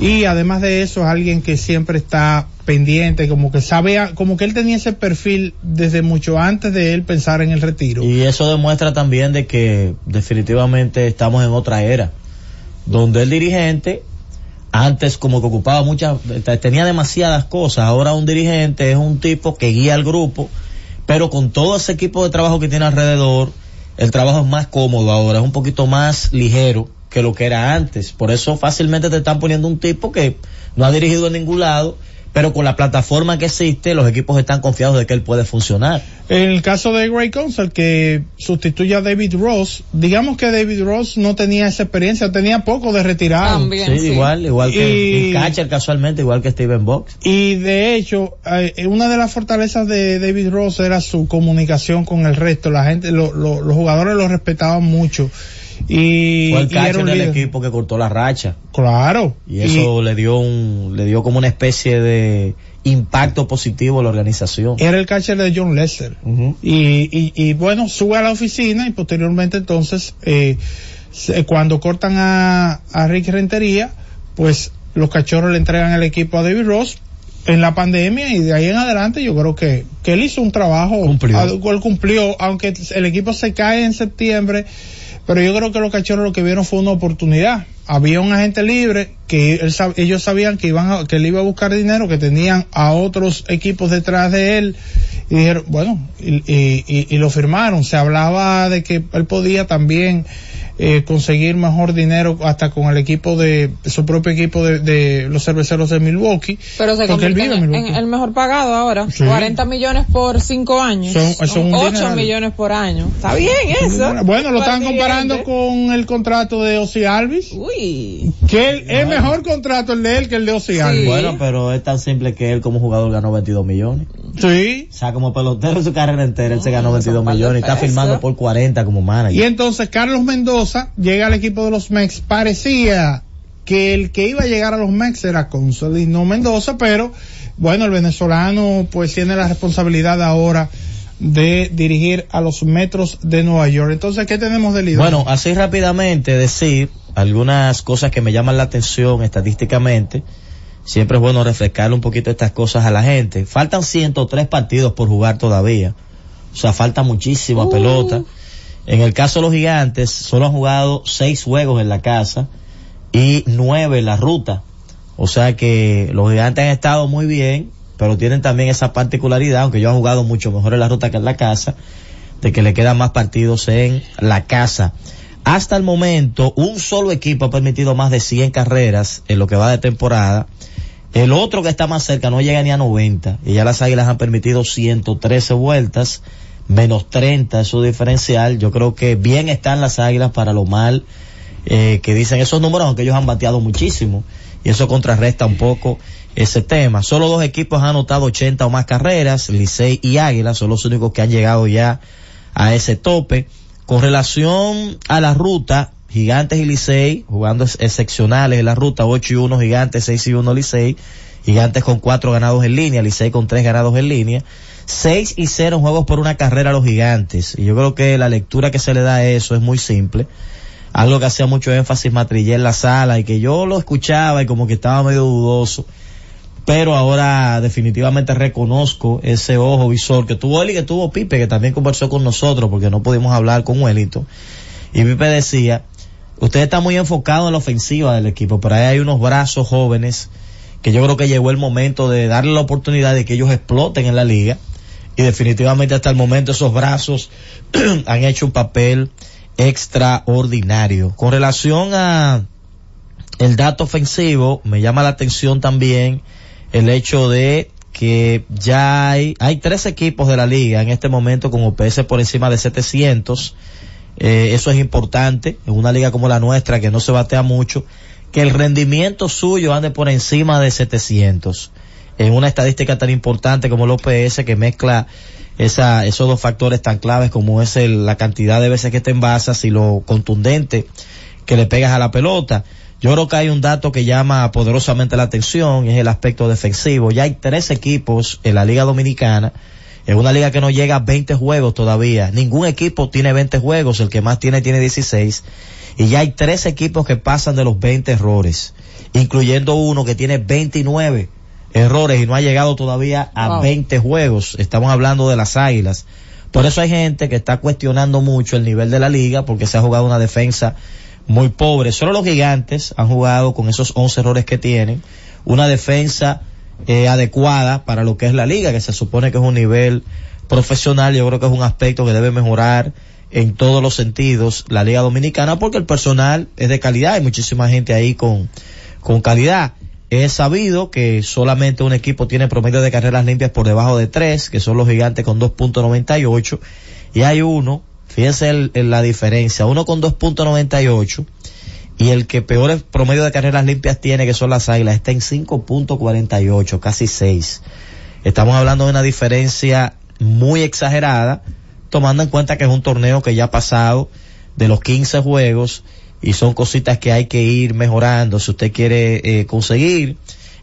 Y además de eso es alguien que siempre está pendiente, como que sabe, como que él tenía ese perfil desde mucho antes de él pensar en el retiro. Y eso demuestra también de que definitivamente estamos en otra era, donde el dirigente antes como que ocupaba muchas, te- tenía demasiadas cosas, ahora un dirigente es un tipo que guía al grupo, pero con todo ese equipo de trabajo que tiene alrededor, el trabajo es más cómodo ahora, es un poquito más ligero que lo que era antes, por eso fácilmente te están poniendo un tipo que no ha dirigido en ningún lado, pero con la plataforma que existe, los equipos están confiados de que él puede funcionar. En el caso de Gray Council, que sustituye a David Ross, digamos que David Ross no tenía esa experiencia, tenía poco de retirado. También, Sí, sí. igual, igual que Y- catcher casualmente, igual que Steven Box. Y de hecho, eh, una de las fortalezas de David Ross era su comunicación con el resto. La gente, lo- lo- los jugadores lo respetaban mucho. Y, Fue el y era catcher un del líder. equipo que cortó la racha. Claro. Y eso le dio un, le dio como una especie de impacto positivo a la organización. era el catcher de John Lester. Y, y, y bueno, sube a la oficina y posteriormente entonces, eh, se- cuando cortan a, a Rick Rentería, pues los cachorros le entregan el equipo a David Ross en la pandemia y de ahí en adelante yo creo que, que él hizo un trabajo, Cumplió. él cumplió, aunque el equipo se cae en septiembre, pero yo creo que los cachorros lo que vieron fue una oportunidad. Había un agente libre que él ellos sabían que iban a- que él iba a buscar dinero, que tenían a otros equipos detrás de él y dijeron, bueno, y- y- y lo firmaron. Se hablaba de que él podía también eh, conseguir mejor dinero hasta con el equipo de su propio equipo de, de los cerveceros de Milwaukee. Pero se porque él convierte vive en, en Milwaukee. en el mejor pagado ahora. Sí. 40 millones por 5 años. Son- son un 8 dineral. millones por año. Está bien eso. Bueno, lo están comparando con el contrato de Ozzy Alvis. Uy. Que él- es mejor contrato el de él que el de Ozzy Alvis. Bueno, pero es tan simple que él como jugador ganó 22 millones. Sí. O sea, como pelotero en su carrera entera, él se ganó 22 par de millones y está firmando por 40 como Y manager. entonces Carlos Mendoza llega al equipo de los Mex. Parecía que el que iba a llegar a los Mex era Consolino Mendoza, pero bueno, el venezolano pues tiene la responsabilidad ahora de dirigir a los Metros de Nueva York. Entonces, ¿qué tenemos del líder? Bueno, así rápidamente decir algunas cosas que me llaman la atención estadísticamente. Siempre es bueno refrescarle un poquito estas cosas a la gente. Faltan 103 partidos por jugar todavía. O sea, falta muchísima pelota. En el caso de los gigantes, solo han jugado 6 juegos en la casa y 9 en la ruta. O sea que los gigantes han estado muy bien, pero tienen también esa particularidad, aunque ellos han jugado mucho mejor en la ruta que en la casa, de que le quedan más partidos en la casa. Hasta el momento, un solo equipo ha permitido más de 100 carreras en lo que va de temporada. El otro que está más cerca no llega ni a 90 y ya las águilas han permitido 113 vueltas, menos 30 es su diferencial. Yo creo que bien están las águilas para lo mal eh, que dicen esos números, aunque ellos han bateado muchísimo y eso contrarresta un poco ese tema. Solo dos equipos han anotado 80 o más carreras, Licey y Águila, son los únicos que han llegado ya a ese tope. Con relación a la ruta, Gigantes y Licey, jugando ex- excepcionales en la ruta, 8 y 1 Gigantes, 6 y 1 Licey, Gigantes con 4 ganados en línea, Licey con 3 ganados en línea, 6 y 0 juegos por una carrera a los Gigantes. Y yo creo que la lectura que se le da a eso es muy simple. Algo que hacía mucho énfasis Matrillé en la sala y que yo lo escuchaba y como que estaba medio dudoso pero ahora definitivamente reconozco ese ojo visor que tuvo él y que tuvo Pipe, que también conversó con nosotros porque no pudimos hablar con Wellington. Y Pipe decía, usted está muy enfocado en la ofensiva del equipo, pero ahí hay unos brazos jóvenes que yo creo que llegó el momento de darle la oportunidad de que ellos exploten en la liga. Y definitivamente hasta el momento esos brazos han hecho un papel extraordinario. Con relación a el dato ofensivo, me llama la atención también el hecho de que ya hay, hay tres equipos de la liga en este momento con OPS por encima de 700. Eh, eso es importante en una liga como la nuestra que no se batea mucho, que el rendimiento suyo ande por encima de 700. En una estadística tan importante como el OPS que mezcla esa, esos dos factores tan claves como es el- la cantidad de veces que te envasas y lo contundente que le pegas a la pelota. Yo creo que hay un dato que llama poderosamente la atención es el aspecto defensivo. Ya hay tres equipos en la Liga Dominicana, en una liga que no llega a 20 juegos todavía. Ningún equipo tiene 20 juegos, el que más tiene tiene 16. Y ya hay tres equipos que pasan de los 20 errores, incluyendo uno que tiene 29 errores y no ha llegado todavía a Wow. 20 juegos. Estamos hablando de las águilas. Por eso hay gente que está cuestionando mucho el nivel de la liga porque se ha jugado una defensa muy pobre. Solo los gigantes han jugado con esos 11 errores que tienen. Una defensa eh, adecuada para lo que es la liga, que se supone que es un nivel profesional. Yo creo que es un aspecto que debe mejorar en todos los sentidos la liga dominicana porque el personal es de calidad. Hay muchísima gente ahí con, con calidad. Es sabido que solamente un equipo tiene promedio de carreras limpias por debajo de 3, que son los gigantes con 2.98. Y hay uno, fíjense el- la diferencia, uno con 2.98 y el que peor promedio de carreras limpias tiene, que son las águilas, está en 5.48, casi 6. Estamos hablando de una diferencia muy exagerada, tomando en cuenta que es un torneo que ya ha pasado de los 15 juegos y son cositas que hay que ir mejorando si usted quiere eh, conseguir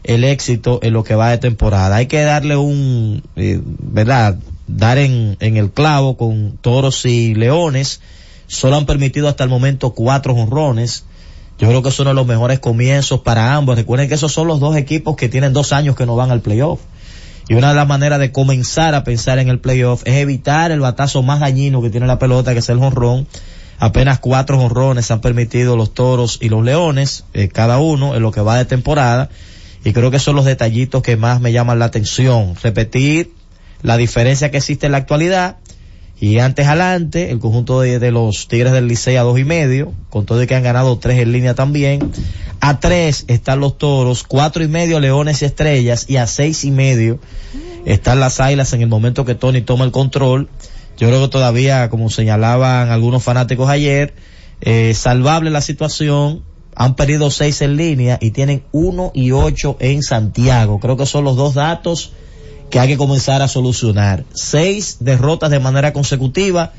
el éxito en lo que va de temporada. Hay que darle un, eh, ¿verdad? Dar en, el clavo con toros y leones. Solo han permitido hasta el momento cuatro honrones. Yo creo que uno de los mejores comienzos para ambos. Recuerden que esos son los dos equipos que tienen dos años que no van al playoff. Y una de las maneras de comenzar a pensar en el playoff es evitar el batazo más dañino que tiene la pelota, que es el jonrón. Apenas cuatro jonrones han permitido los toros y los leones, eh, cada uno en lo que va de temporada. Y creo que son los detallitos que más me llaman la atención. Repetir la diferencia que existe en la actualidad Y antes adelante, el conjunto de, de los Tigres del Licey a dos y medio, con todo de que han ganado tres en línea también. A tres están los toros, cuatro y medio Leones y Estrellas, y a seis y medio están las Águilas en el momento que Tony toma el control. Yo creo que todavía, como señalaban algunos fanáticos ayer, eh, salvable la situación. Han perdido seis en línea y tienen uno y ocho en Santiago. Creo que son los dos datos que hay que comenzar a solucionar. Seis derrotas de manera consecutiva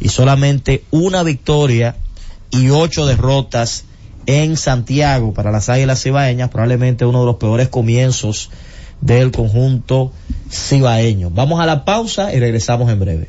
y solamente una victoria y ocho derrotas en Santiago para las Águilas Cibaeñas, probablemente uno de los peores comienzos del conjunto cibaeño. Vamos a la pausa y regresamos en breve.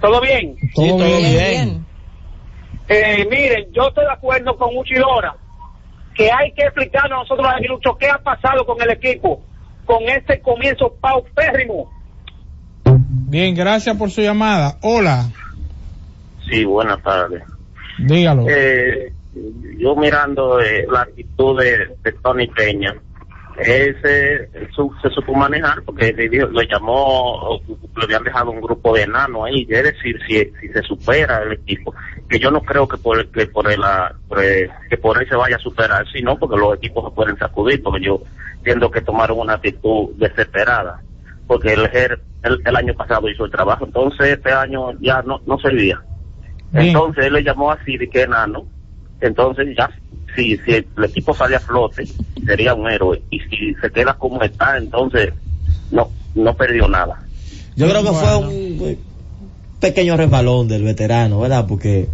¿Todo bien? Todo bien. Eh, miren, yo estoy de acuerdo con Uchidora que hay que explicarnos a nosotros los qué ha pasado con el equipo con este comienzo paupérrimo. Bien, gracias por su llamada. Hola. Sí, buenas tardes. Dígalo. Eh, yo mirando eh, la actitud de, de Tony Peña, ese su- se supo manejar porque le llamó, le habían dejado un grupo de enanos ahí, es decir, si, si se supera el equipo, que yo no creo que por, que por, el, ah, que por él se vaya a superar, sino porque los equipos se pueden sacudir, porque yo entiendo que tomaron una actitud desesperada, porque el, el, el año pasado hizo el trabajo, entonces este año ya no, no servía. Entonces él le llamó así de que enano. Entonces ya, si, si el equipo sale a flote, sería un héroe. Y si se queda como está, entonces no, no perdió nada. Yo creo que fue un pequeño resbalón del veterano, ¿verdad? Porque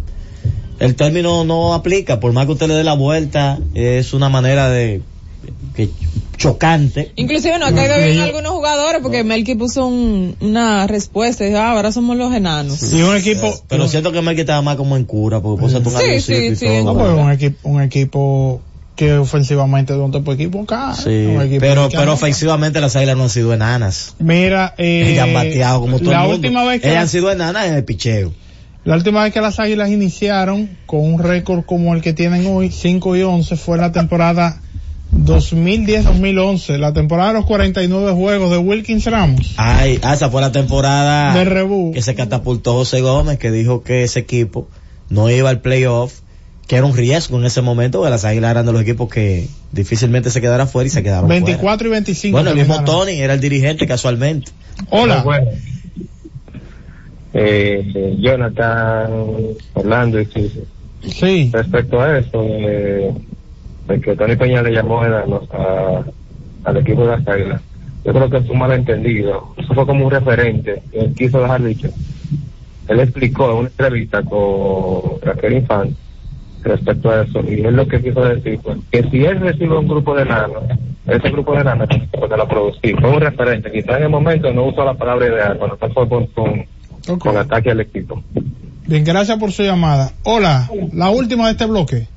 el término no aplica, por más que usted le dé la vuelta, es una manera de que chocante. Inclusive no ha caído bien algunos jugadores porque Melky puso un- una respuesta y dijo, ah, ahora somos los enanos. Y un equipo. Pero siento que Mike estaba más como en cura, porque puso tu Sí, aviosito sí, y sí. todo. No, pues, un equipo, un equipo que ofensivamente es un tipo de equipo acá. Sí, un equipo pero, pero ofensivamente las águilas no han sido enanas. Mira, eh, Ellas han bateado como todo la el mundo. última vez que Ellas han sido enanas en el picheo. La última vez que las Águilas iniciaron con un récord como el que tienen hoy, 5 y 11, fue la temporada 2010-2011, la temporada de los 49 juegos de Wilkins Ramos. Ay, ah, esa fue la temporada De Rebú. que se catapultó José Gómez, que dijo que ese equipo no iba al playoff, que era un riesgo en ese momento, que las águilas eran de los equipos que difícilmente se quedaran fuera y se quedaron 24 y fuera. 25. Bueno, el mismo. Tony era el dirigente casualmente. Hola. eh, Jonathan, Orlando y. Sí. Respecto a eso, eh, de que Tony Peña le llamó enanos a, al equipo de las Águilas, yo creo que es un malentendido. Eso fue como un referente que él quiso dejar dicho. Él explicó en una entrevista con Raquel Infante respecto a eso, y él lo que quiso decir fue que si él recibe un grupo de enanos, ese grupo de enanos pues, la producir, fue un referente, quizás en el momento no usó la palabra ideal, cuando fue con, con, con ataque al equipo. Bien, gracias por su llamada. Hola, la última de este bloque.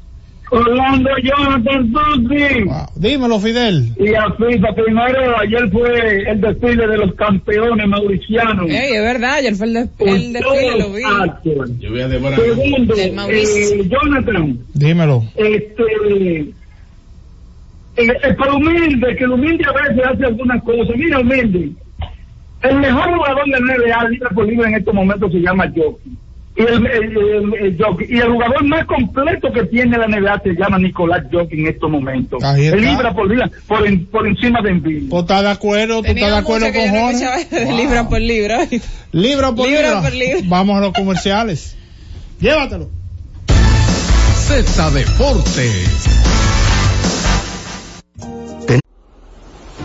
Orlando Jonathan Tutti. Dímelo, Fidel. Y a FIFA, primero, ayer fue el desfile de los campeones mauricianos. Ey, es verdad, ayer fue el, de- el desfile, lo vi. Yo voy a. Segundo, eh, Jonathan, Dímelo. este, eh, eh, para humilde, que el humilde a veces hace algunas cosas. Mira, humilde, el mejor jugador de NBA libre por libre en estos momentos se llama Jockey. Y el, el- el- el y el jugador más completo que tiene la NBA se llama Nicolás Jockey en estos momentos. Libra por libra, por, en- por encima de Embiid. ¿Tú estás de acuerdo? ¿Tú Tenía estás de acuerdo con Jorge? de libra por libra. Libra por Libra libra. por libra. Vamos a los comerciales. Llévatelo. Z Deportes.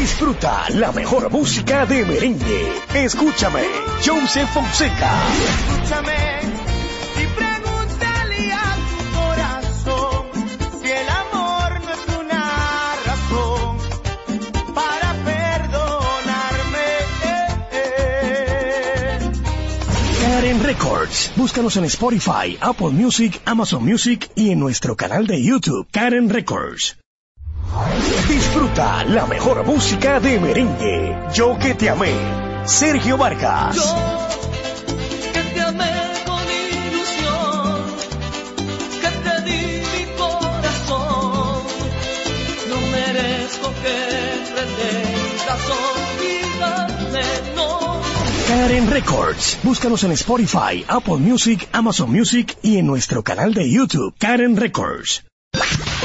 Disfruta la mejor música de merengue. Escúchame, Joseph Fonseca. Escúchame y pregúntale a tu corazón si el amor no es una razón para perdonarme. Karen Records. Búscanos en Spotify, Apple Music, Amazon Music y en nuestro canal de YouTube, Karen Records. Disfruta la mejor música de merengue. Yo que te amé. Sergio Vargas. Que te amé con ilusión, que te di mi corazón. No merezco que pretendas olvidarme, no. Karen Records. Búscanos en Spotify, Apple Music, Amazon Music y en nuestro canal de YouTube, Karen Records.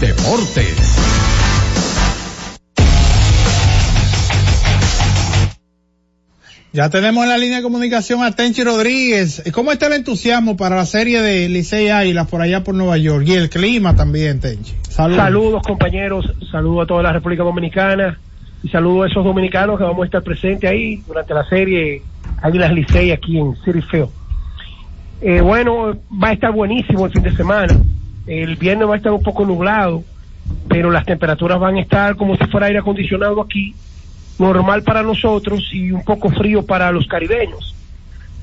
Deportes. Ya tenemos en la línea de comunicación a Tenchi Rodríguez. ¿Cómo está el entusiasmo para la serie de Licey Águilas por allá por Nueva York? Y el clima también, Tenchi. Saludos. Saludos compañeros, saludos a toda la República Dominicana y saludos a esos dominicanos que vamos a estar presentes ahí durante la serie Águilas Licey aquí en City Field. Eh, bueno, va a estar buenísimo el fin de semana. El viernes va a estar un poco nublado, pero las temperaturas van a estar como si fuera aire acondicionado aquí, normal para nosotros y un poco frío para los caribeños.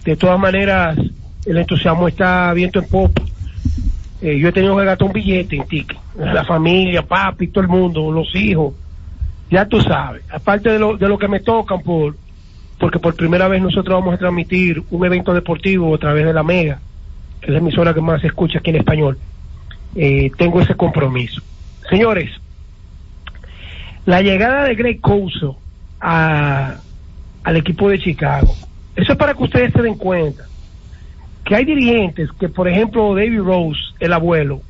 De todas maneras, el entusiasmo está viento en popa. Eh, yo he tenido que gastar un billete en ticket. La familia, papi, todo el mundo, los hijos. Ya tú sabes. Aparte de lo, de lo que me tocan por, porque por primera vez nosotros vamos a transmitir un evento deportivo a través de la Mega, que es la emisora que más se escucha aquí en español. Eh, tengo ese compromiso. Señores, la llegada de Greg Couso a, al equipo de Chicago, eso es para que ustedes se den cuenta que hay dirigentes que, por ejemplo, David Rose, el abuelo,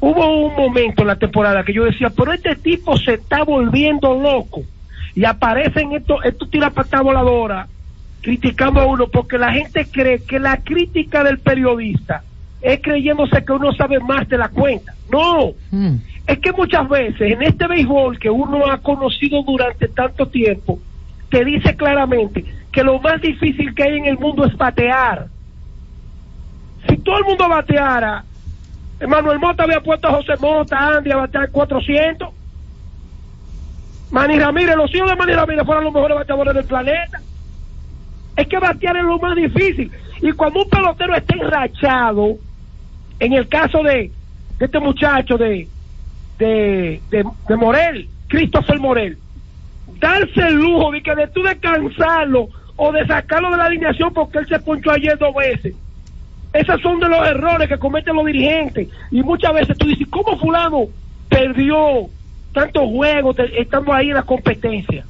hubo un momento en la temporada que yo decía, pero este tipo se está volviendo loco y aparecen estos, estos tirapatas voladoras criticando a uno porque la gente cree que la crítica del periodista es creyéndose que uno sabe más de la cuenta. No, es que muchas veces en este béisbol que uno ha conocido durante tanto tiempo, te dice claramente que lo más difícil que hay en el mundo es batear. Si todo el mundo bateara, Manuel Mota había puesto a José Mota, Andy a batear 400. Manny Ramírez, los hijos de Manny Ramírez fueron los mejores bateadores del planeta. Es que batear es lo más difícil. Y cuando un pelotero está enrachado, en el caso de, este muchacho de, de, de, Morel, Christopher Morel, darse el lujo de que de tú descansarlo o de sacarlo de la alineación porque él se ponchó ayer dos veces. Esos son de los errores que cometen los dirigentes. Y muchas veces tú dices, ¿cómo fulano perdió tantos juegos estando ahí en la competencia?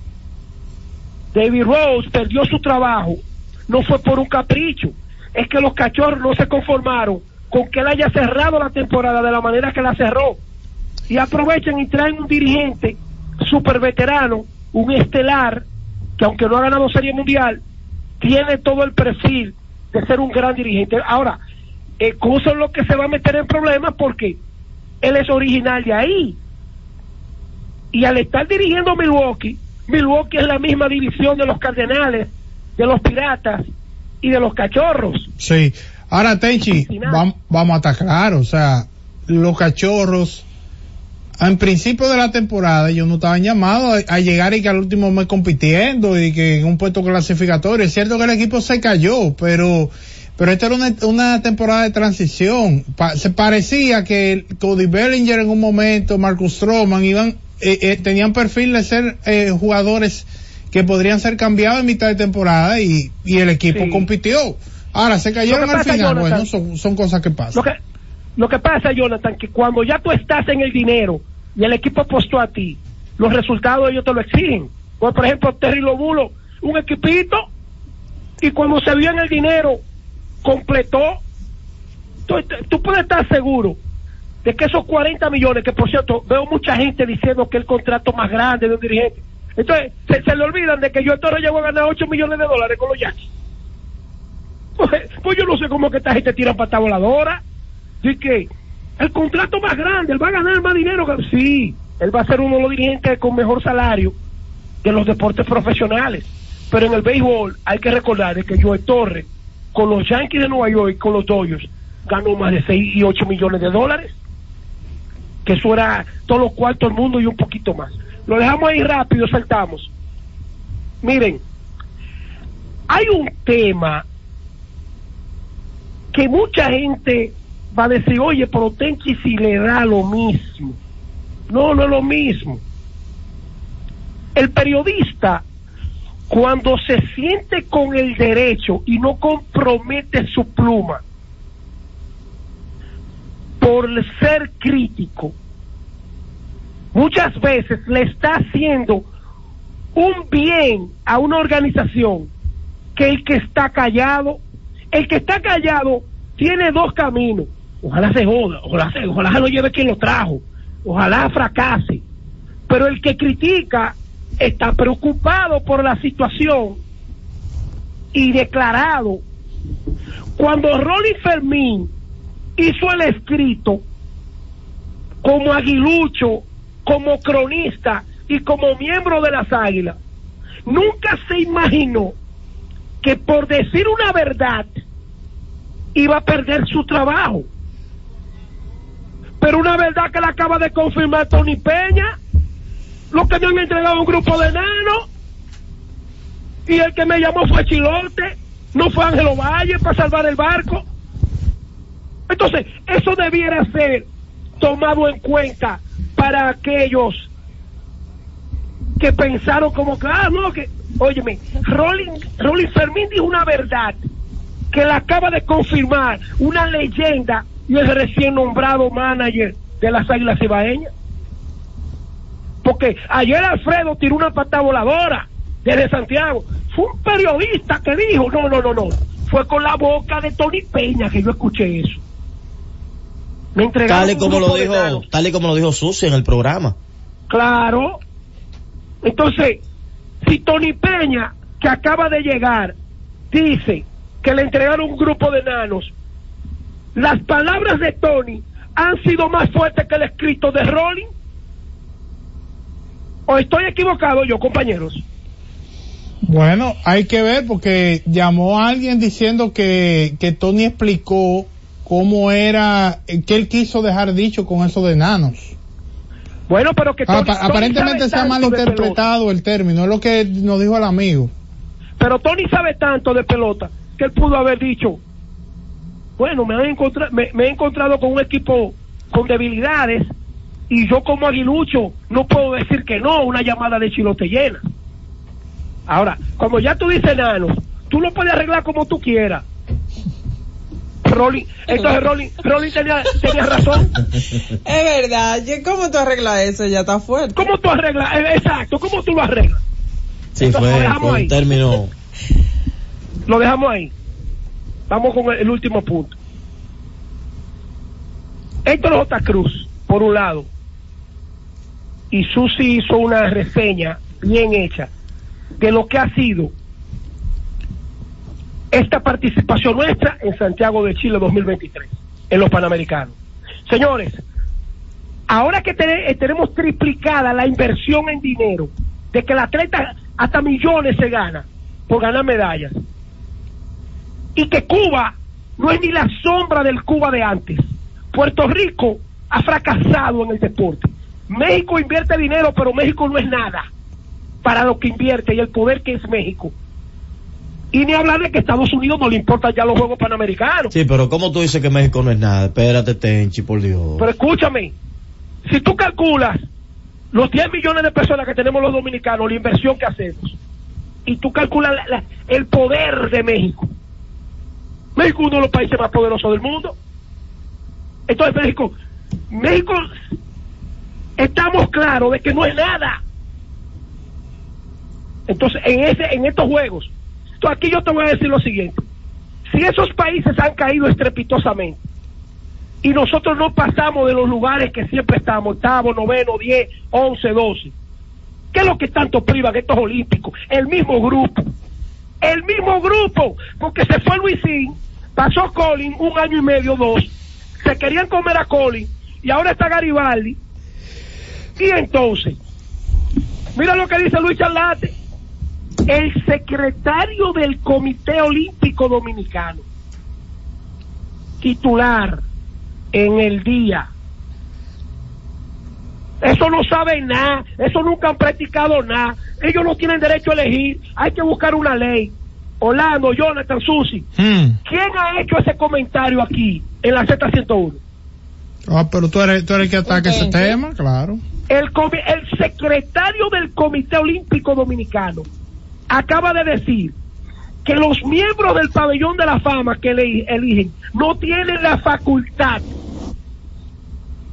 David Rose perdió su trabajo. No fue por un capricho. Es que los cachorros no se conformaron con que él haya cerrado la temporada de la manera que la cerró. Y aprovechan y traen un dirigente super veterano, un estelar, que aunque no ha ganado Serie Mundial, tiene todo el perfil de ser un gran dirigente. Ahora, eh, lo que se va a meter en problemas porque él es original de ahí. Y al estar dirigiendo Milwaukee, Milwaukee es la misma división de los Cardenales, de los Piratas y de los Cachorros. Sí. Ahora, Tenchi, vam- vamos a estar claros. O sea, los cachorros, en principio de la temporada, ellos no estaban llamados a, a llegar y que al último mes compitiendo y que en un puesto clasificatorio. Es cierto que el equipo se cayó, pero, pero esta era una, una temporada de transición. Pa- se parecía que Cody Bellinger en un momento, Marcus Stroman, iban, eh, eh, tenían perfil de ser eh, jugadores que podrían ser cambiados en mitad de temporada y, y el equipo Sí. compitió. Ahora se cayeron al pasa, final, Jonathan- bueno, son, son cosas que pasan. Lo que, lo que pasa, Jonathan, que cuando ya tú estás en el dinero y el equipo apostó a ti, los resultados ellos te lo exigen. Pues, por ejemplo, Terry Lobulo, un equipito, y cuando se vio en el dinero, completó. Tú, tú puedes estar seguro de que esos 40 millones, que por cierto, veo mucha gente diciendo que el contrato más grande de un dirigente. Entonces, se, se le olvidan de que yo Toro llegó a ganar 8 millones de dólares con los Yankees. Pues, pues yo no sé cómo que esta gente tira pata voladora. Así que el contrato más grande, él va a ganar más dinero. Sí, él va a ser uno de los dirigentes con mejor salario de los deportes profesionales. Pero en el béisbol hay que recordar que Joe Torres, con los Yankees de Nueva York con los Dodgers, ganó más de 6 y 8 millones de dólares. Que eso era todos los cuartos del mundo y un poquito más. Lo dejamos ahí rápido, saltamos. Miren, hay un tema que mucha gente va a decir, oye, pero Tenchi si le da lo mismo. No, no es lo mismo. El periodista, cuando se siente con el derecho y no compromete su pluma por ser crítico, muchas veces le está haciendo un bien a una organización que el que está callado, el que está callado tiene dos caminos. Ojalá se joda, ojalá, se, ojalá lleve quien lo trajo, ojalá fracase. Pero el que critica está preocupado por la situación y declarado. Cuando Ronnie Fermín hizo el escrito como aguilucho, como cronista y como miembro de las águilas, nunca se imaginó que por decir una verdad iba a perder su trabajo. Pero una verdad que la acaba de confirmar Tony Peña, lo que me han entregado un grupo de enanos, y el que me llamó fue Chilote, no fue Ángelo Valle para salvar el barco. Entonces, eso debiera ser tomado en cuenta para aquellos que pensaron como que, ah, no, que, óyeme, Rolling, Rolling Fermín dijo una verdad que la acaba de confirmar una leyenda y el recién nombrado manager de las Águilas Ibaeñas. Porque ayer Alfredo tiró una pata voladora desde Santiago. Fue un periodista que dijo, no, no, no, no. Fue con la boca de Tony Peña que yo escuché eso. Me entregaron Tal y como lo dijo, tal y como lo dijo Susi en el programa. Claro. Entonces, si Tony Peña, que acaba de llegar, dice que le entregaron un grupo de enanos, las palabras de Tony han sido más fuertes que el escrito de Rolling. ¿O estoy equivocado yo, compañeros? Bueno, hay que ver porque llamó a alguien diciendo que, que Tony explicó cómo era, eh, que él quiso dejar dicho con eso de enanos. Bueno, pero que Tony- pa- Tony aparentemente se ha malinterpretado el término, es lo que nos dijo el amigo. Pero Tony sabe tanto de pelota que él pudo haber dicho, bueno, me, han encontra- me, me he encontrado con un equipo con debilidades y yo como aguilucho no puedo decir que no, una llamada de chilote llena. Ahora, como ya tú dices enanos, tú lo puedes arreglar como tú quieras. Rolling, entonces Rolling, Rolling tenía, tenía razón. Es verdad. ¿Cómo tú arreglas eso? Ya está fuerte. ¿Cómo tú arreglas? Eh, Exacto, ¿cómo tú lo arreglas? Sí, Entonces, lo fue, dejamos fue ahí. un término. Lo dejamos ahí. Vamos con el, último punto. Héctor J. Cruz, por un lado, y Susi hizo una reseña bien hecha de lo que ha sido esta participación nuestra en Santiago de Chile 2023, en los Panamericanos. Señores, ahora que eh, tenemos triplicada la inversión en dinero, de que el atleta hasta millones se gana por ganar medallas, y que Cuba no es ni la sombra del Cuba de antes. Puerto Rico ha fracasado en el deporte. México invierte dinero, pero México no es nada para lo que invierte y el poder que es México. Y ni hablar de que Estados Unidos no le importan ya los Juegos Panamericanos. Sí, pero ¿cómo tú dices que México no es nada? Espérate, Tenchi, por Dios. Pero escúchame, si tú calculas los 10 millones de personas que tenemos los dominicanos, la inversión que hacemos, y tú calculas la- la- el poder de México, México es uno de los países más poderosos del mundo. Entonces México, México, estamos claros de que no es nada. Entonces, en ese, en estos juegos, entonces aquí yo te voy a decir lo siguiente. Si esos países han caído estrepitosamente, y nosotros no pasamos de los lugares que siempre estamos, octavo, noveno, diez, once, doce. ¿Qué es lo que tanto privan estos olímpicos? El mismo grupo. El mismo grupo. Porque se fue Luisín, pasó Colin un año y medio, dos. Se querían comer a Colin y ahora está Garibaldi. Y entonces, mira lo que dice Luis Charlate. El secretario del Comité Olímpico Dominicano, titular en el día. Eso no saben nada, eso nunca han practicado nada. Ellos no tienen derecho a elegir, hay que buscar una ley. Orlando, Jonathan, Susi, ¿quién ha hecho ese comentario aquí en la Z101? Ah, pero tú eres, tú eres el que ataca ese tema, claro. El, comi- el secretario del Comité Olímpico Dominicano acaba de decir que los miembros del pabellón de la fama que le eligen no tienen la facultad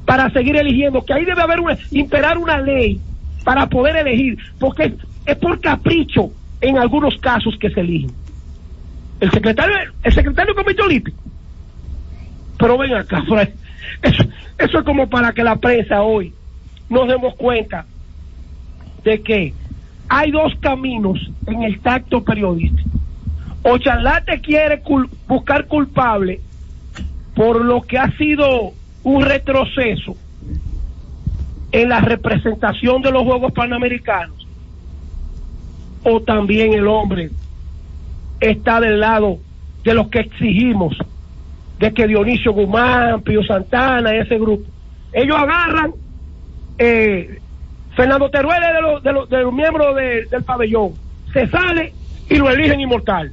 para seguir eligiendo, que ahí debe haber una, imperar una ley para poder elegir, porque es, es por capricho en algunos casos que se eligen. El secretario, el secretario del Comité Olímpico. Pero ven acá, eso, eso es como para que la prensa hoy nos demos cuenta de que hay dos caminos en el tacto periodístico. O Charlate quiere buscar culpable por lo que ha sido un retroceso en la representación de los Juegos Panamericanos, o también el hombre está del lado de los que exigimos de que Dionisio Guzmán, Pío Santana, ese grupo, ellos agarran, eh, Fernando Teruel de los, de los, miembros de- del pabellón, se sale y lo eligen inmortal.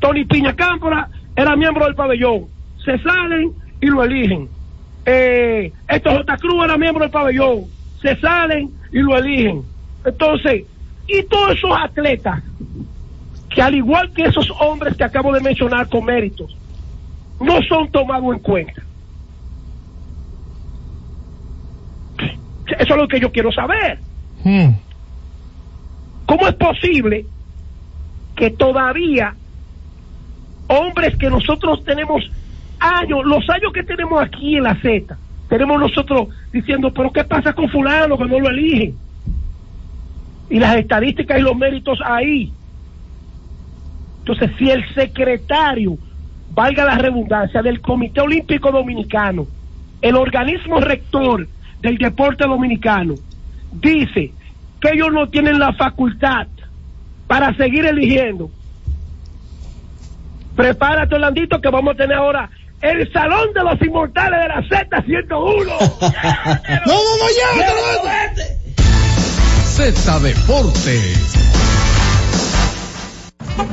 Tony Piña Cámpora era miembro del pabellón, se salen y lo eligen. Eh, Héctor J. Cruz era miembro del pabellón, se salen y lo eligen. Entonces, y todos esos atletas, que al igual que esos hombres que acabo de mencionar con méritos, no son tomados en cuenta. Eso es lo que yo quiero saber. ¿Cómo es posible que todavía hombres que nosotros tenemos años, los años que tenemos aquí en la Z, tenemos nosotros diciendo, pero ¿qué pasa con fulano que no lo eligen? Y las estadísticas y los méritos ahí. Entonces, si el secretario, valga la redundancia, del Comité Olímpico Dominicano, el organismo rector del deporte dominicano, dice que ellos no tienen la facultad para seguir eligiendo, prepárate, Orlandito, que vamos a tener ahora el Salón de los Inmortales de la Z101. no, no, no, llévatelo. Z Deportes.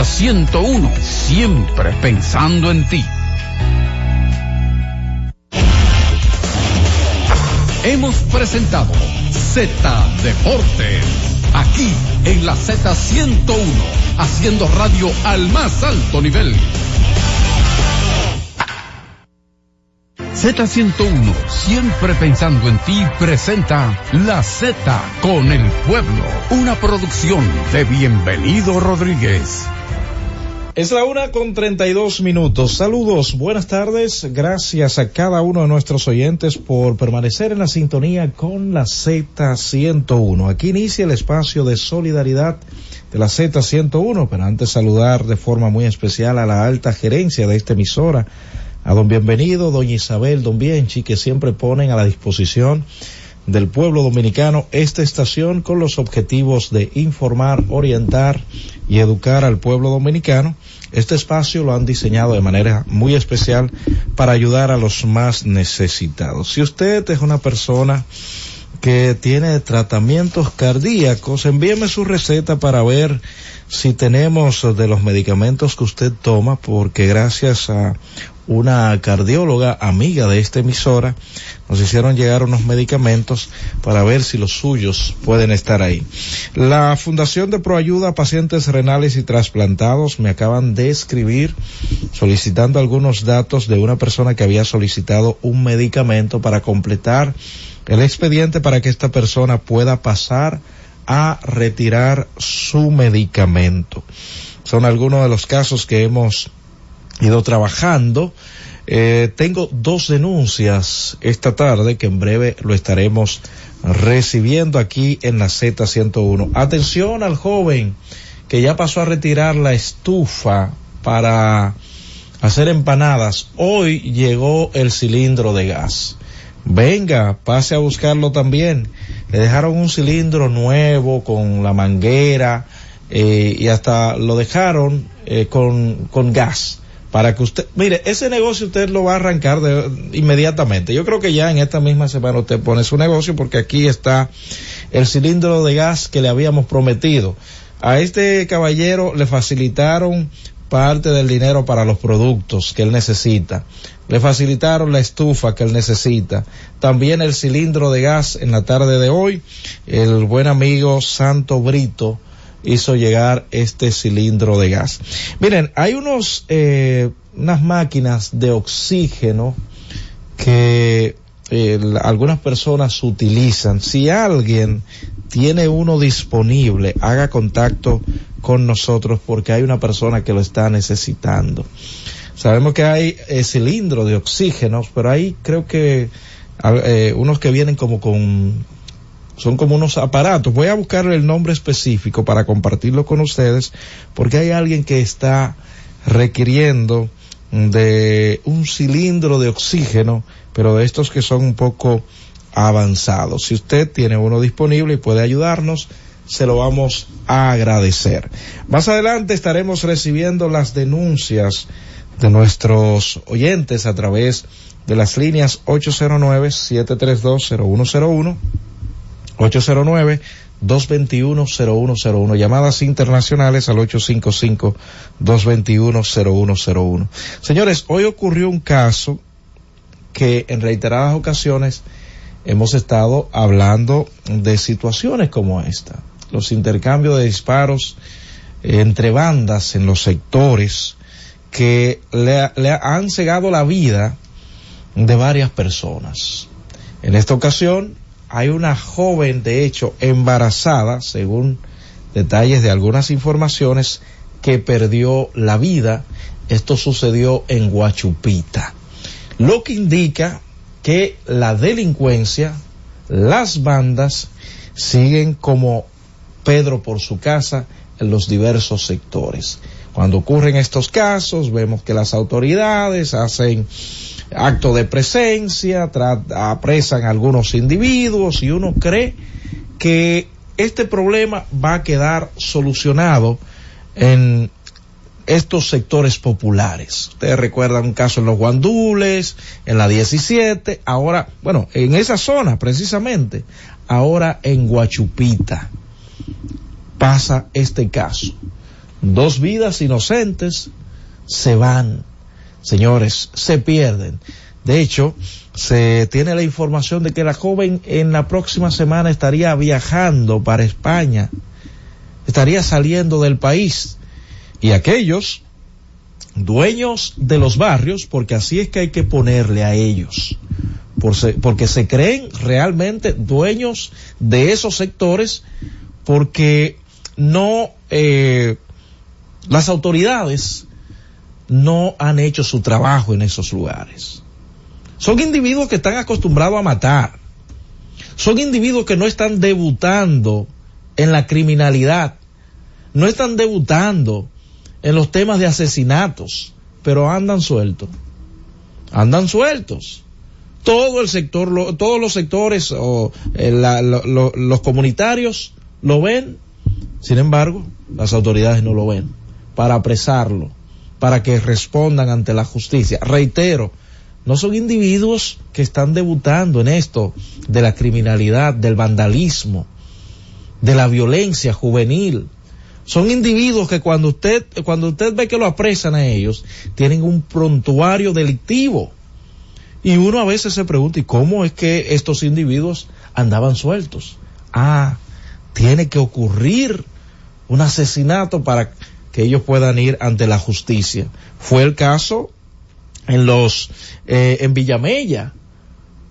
Z101, siempre pensando en ti. Hemos presentado Z Deportes, aquí en la Z101, haciendo radio al más alto nivel. Z101, siempre pensando en ti, presenta La Z con el pueblo, una producción de Bienvenido Rodríguez. Es la una con 32 minutos. Saludos, buenas tardes. Gracias a cada uno de nuestros oyentes por permanecer en la sintonía con la Z101. Aquí inicia el espacio de solidaridad de la Z101, pero antes saludar de forma muy especial a la alta gerencia de esta emisora, a don Bienvenido, doña Isabel, don Bienchi, que siempre ponen a la disposición del pueblo dominicano esta estación con los objetivos de informar, orientar y educar al pueblo dominicano. Este espacio lo han diseñado de manera muy especial para ayudar a los más necesitados. Si usted es una persona que tiene tratamientos cardíacos, envíeme su receta para ver si tenemos de los medicamentos que usted toma, porque gracias a una cardióloga amiga de esta emisora, nos hicieron llegar unos medicamentos para ver si los suyos pueden estar ahí. La Fundación de Proayuda a Pacientes Renales y Trasplantados me acaban de escribir solicitando algunos datos de una persona que había solicitado un medicamento para completar el expediente para que esta persona pueda pasar a retirar su medicamento. Son algunos de los casos que hemos ido trabajando. Eh, tengo dos denuncias esta tarde que en breve lo estaremos recibiendo aquí en la Z101. Atención al joven que ya pasó a retirar la estufa para hacer empanadas. Hoy llegó el cilindro de gas. Venga, pase a buscarlo también. Le dejaron un cilindro nuevo con la manguera eh, y hasta lo dejaron eh, con, con gas para que usted, mire, ese negocio usted lo va a arrancar de, inmediatamente. Yo creo que ya en esta misma semana usted pone su negocio porque aquí está el cilindro de gas que le habíamos prometido. A este caballero le facilitaron parte del dinero para los productos que él necesita. Le facilitaron la estufa que él necesita. También el cilindro de gas en la tarde de hoy. El buen amigo Santo Brito hizo llegar este cilindro de gas. Miren, hay unos, eh, unas máquinas de oxígeno que eh, algunas personas utilizan. Si alguien tiene uno disponible, haga contacto con nosotros porque hay una persona que lo está necesitando. Sabemos que hay eh, cilindros de oxígeno, pero hay creo que eh, unos que vienen como con son como unos aparatos. Voy a buscar el nombre específico para compartirlo con ustedes, porque hay alguien que está requiriendo de un cilindro de oxígeno, pero de estos que son un poco avanzados. Si usted tiene uno disponible y puede ayudarnos, se lo vamos a agradecer. Más adelante estaremos recibiendo las denuncias de nuestros oyentes a través de las líneas 809-732-0101 809-221-0101. Llamadas internacionales al 855-221-0101. Señores, hoy ocurrió un caso que en reiteradas ocasiones hemos estado hablando de situaciones como esta. Los intercambios de disparos entre bandas en los sectores que le, le han cegado la vida de varias personas. En esta ocasión hay una joven, de hecho, embarazada, según detalles de algunas informaciones, que perdió la vida. Esto sucedió en Guachupita. Lo que indica que la delincuencia, las bandas, siguen como Pedro por su casa en los diversos sectores. Cuando ocurren estos casos, vemos que las autoridades hacen acto de presencia, apresan a algunos individuos y uno cree que este problema va a quedar solucionado en estos sectores populares. Ustedes recuerdan un caso en los Guandules, en la 17, ahora, bueno, en esa zona precisamente, ahora en Guachupita pasa este caso. Dos vidas inocentes se van señores, se pierden. De hecho, se tiene la información de que la joven en la próxima semana estaría viajando para España, estaría saliendo del país. Y aquellos dueños de los barrios, porque así es que hay que ponerle a ellos, porque se creen realmente dueños de esos sectores, porque no, eh, las autoridades no han hecho su trabajo en esos lugares. Son individuos que están acostumbrados a matar. Son individuos que no están debutando en la criminalidad. No están debutando en los temas de asesinatos, pero andan sueltos. andan sueltos. Todo el sector, lo- todos los sectores o eh, los comunitarios lo ven, sin embargo, las autoridades no lo ven para apresarlo, para que respondan ante la justicia. Reitero, no son individuos que están debutando en esto de la criminalidad, del vandalismo, de la violencia juvenil. Son individuos que cuando usted, cuando usted ve que lo apresan a ellos, tienen un prontuario delictivo. Y uno a veces se pregunta, ¿y cómo es que estos individuos andaban sueltos? Ah, tiene que ocurrir un asesinato para que ellos puedan ir ante la justicia. Fue el caso en los, eh, en Villamella,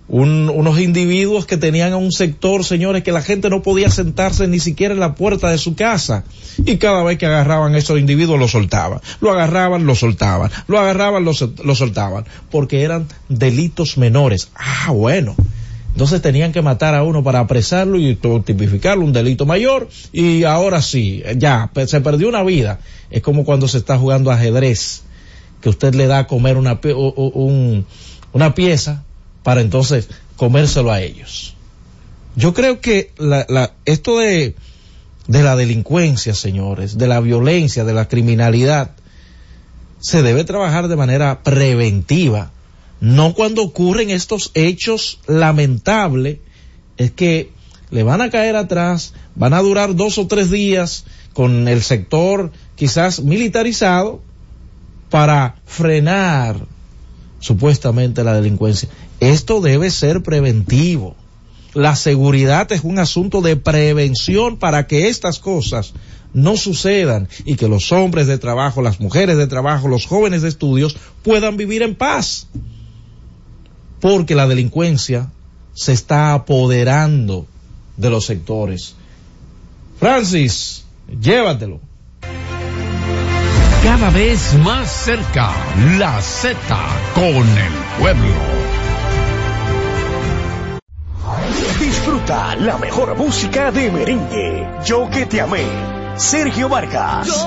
un- unos individuos que tenían un sector, señores, que la gente no podía sentarse ni siquiera en la puerta de su casa. Y cada vez que agarraban a esos individuos lo soltaban. Lo agarraban, lo soltaban. Lo agarraban, lo soltaban. Porque eran delitos menores. Ah, bueno. Entonces tenían que matar a uno para apresarlo y tipificarlo, un delito mayor. Y ahora sí, ya, se perdió una vida. Es como cuando se está jugando ajedrez, que usted le da a comer una, un- una pieza para entonces comérselo a ellos. Yo creo que la, la- esto de, de la delincuencia, señores, de la violencia, de la criminalidad, se debe trabajar de manera preventiva, no cuando ocurren estos hechos lamentables, es que le van a caer atrás, van a durar dos o tres días con el sector quizás militarizado para frenar supuestamente la delincuencia. Esto debe ser preventivo. La seguridad es un asunto de prevención para que estas cosas no sucedan y que los hombres de trabajo, las mujeres de trabajo, los jóvenes de estudios puedan vivir en paz. Porque la delincuencia se está apoderando de los sectores. Francis, llévatelo. Cada vez más cerca, la Z con el pueblo. Disfruta la mejor música de merengue. Yo que te amé. Sergio Vargas.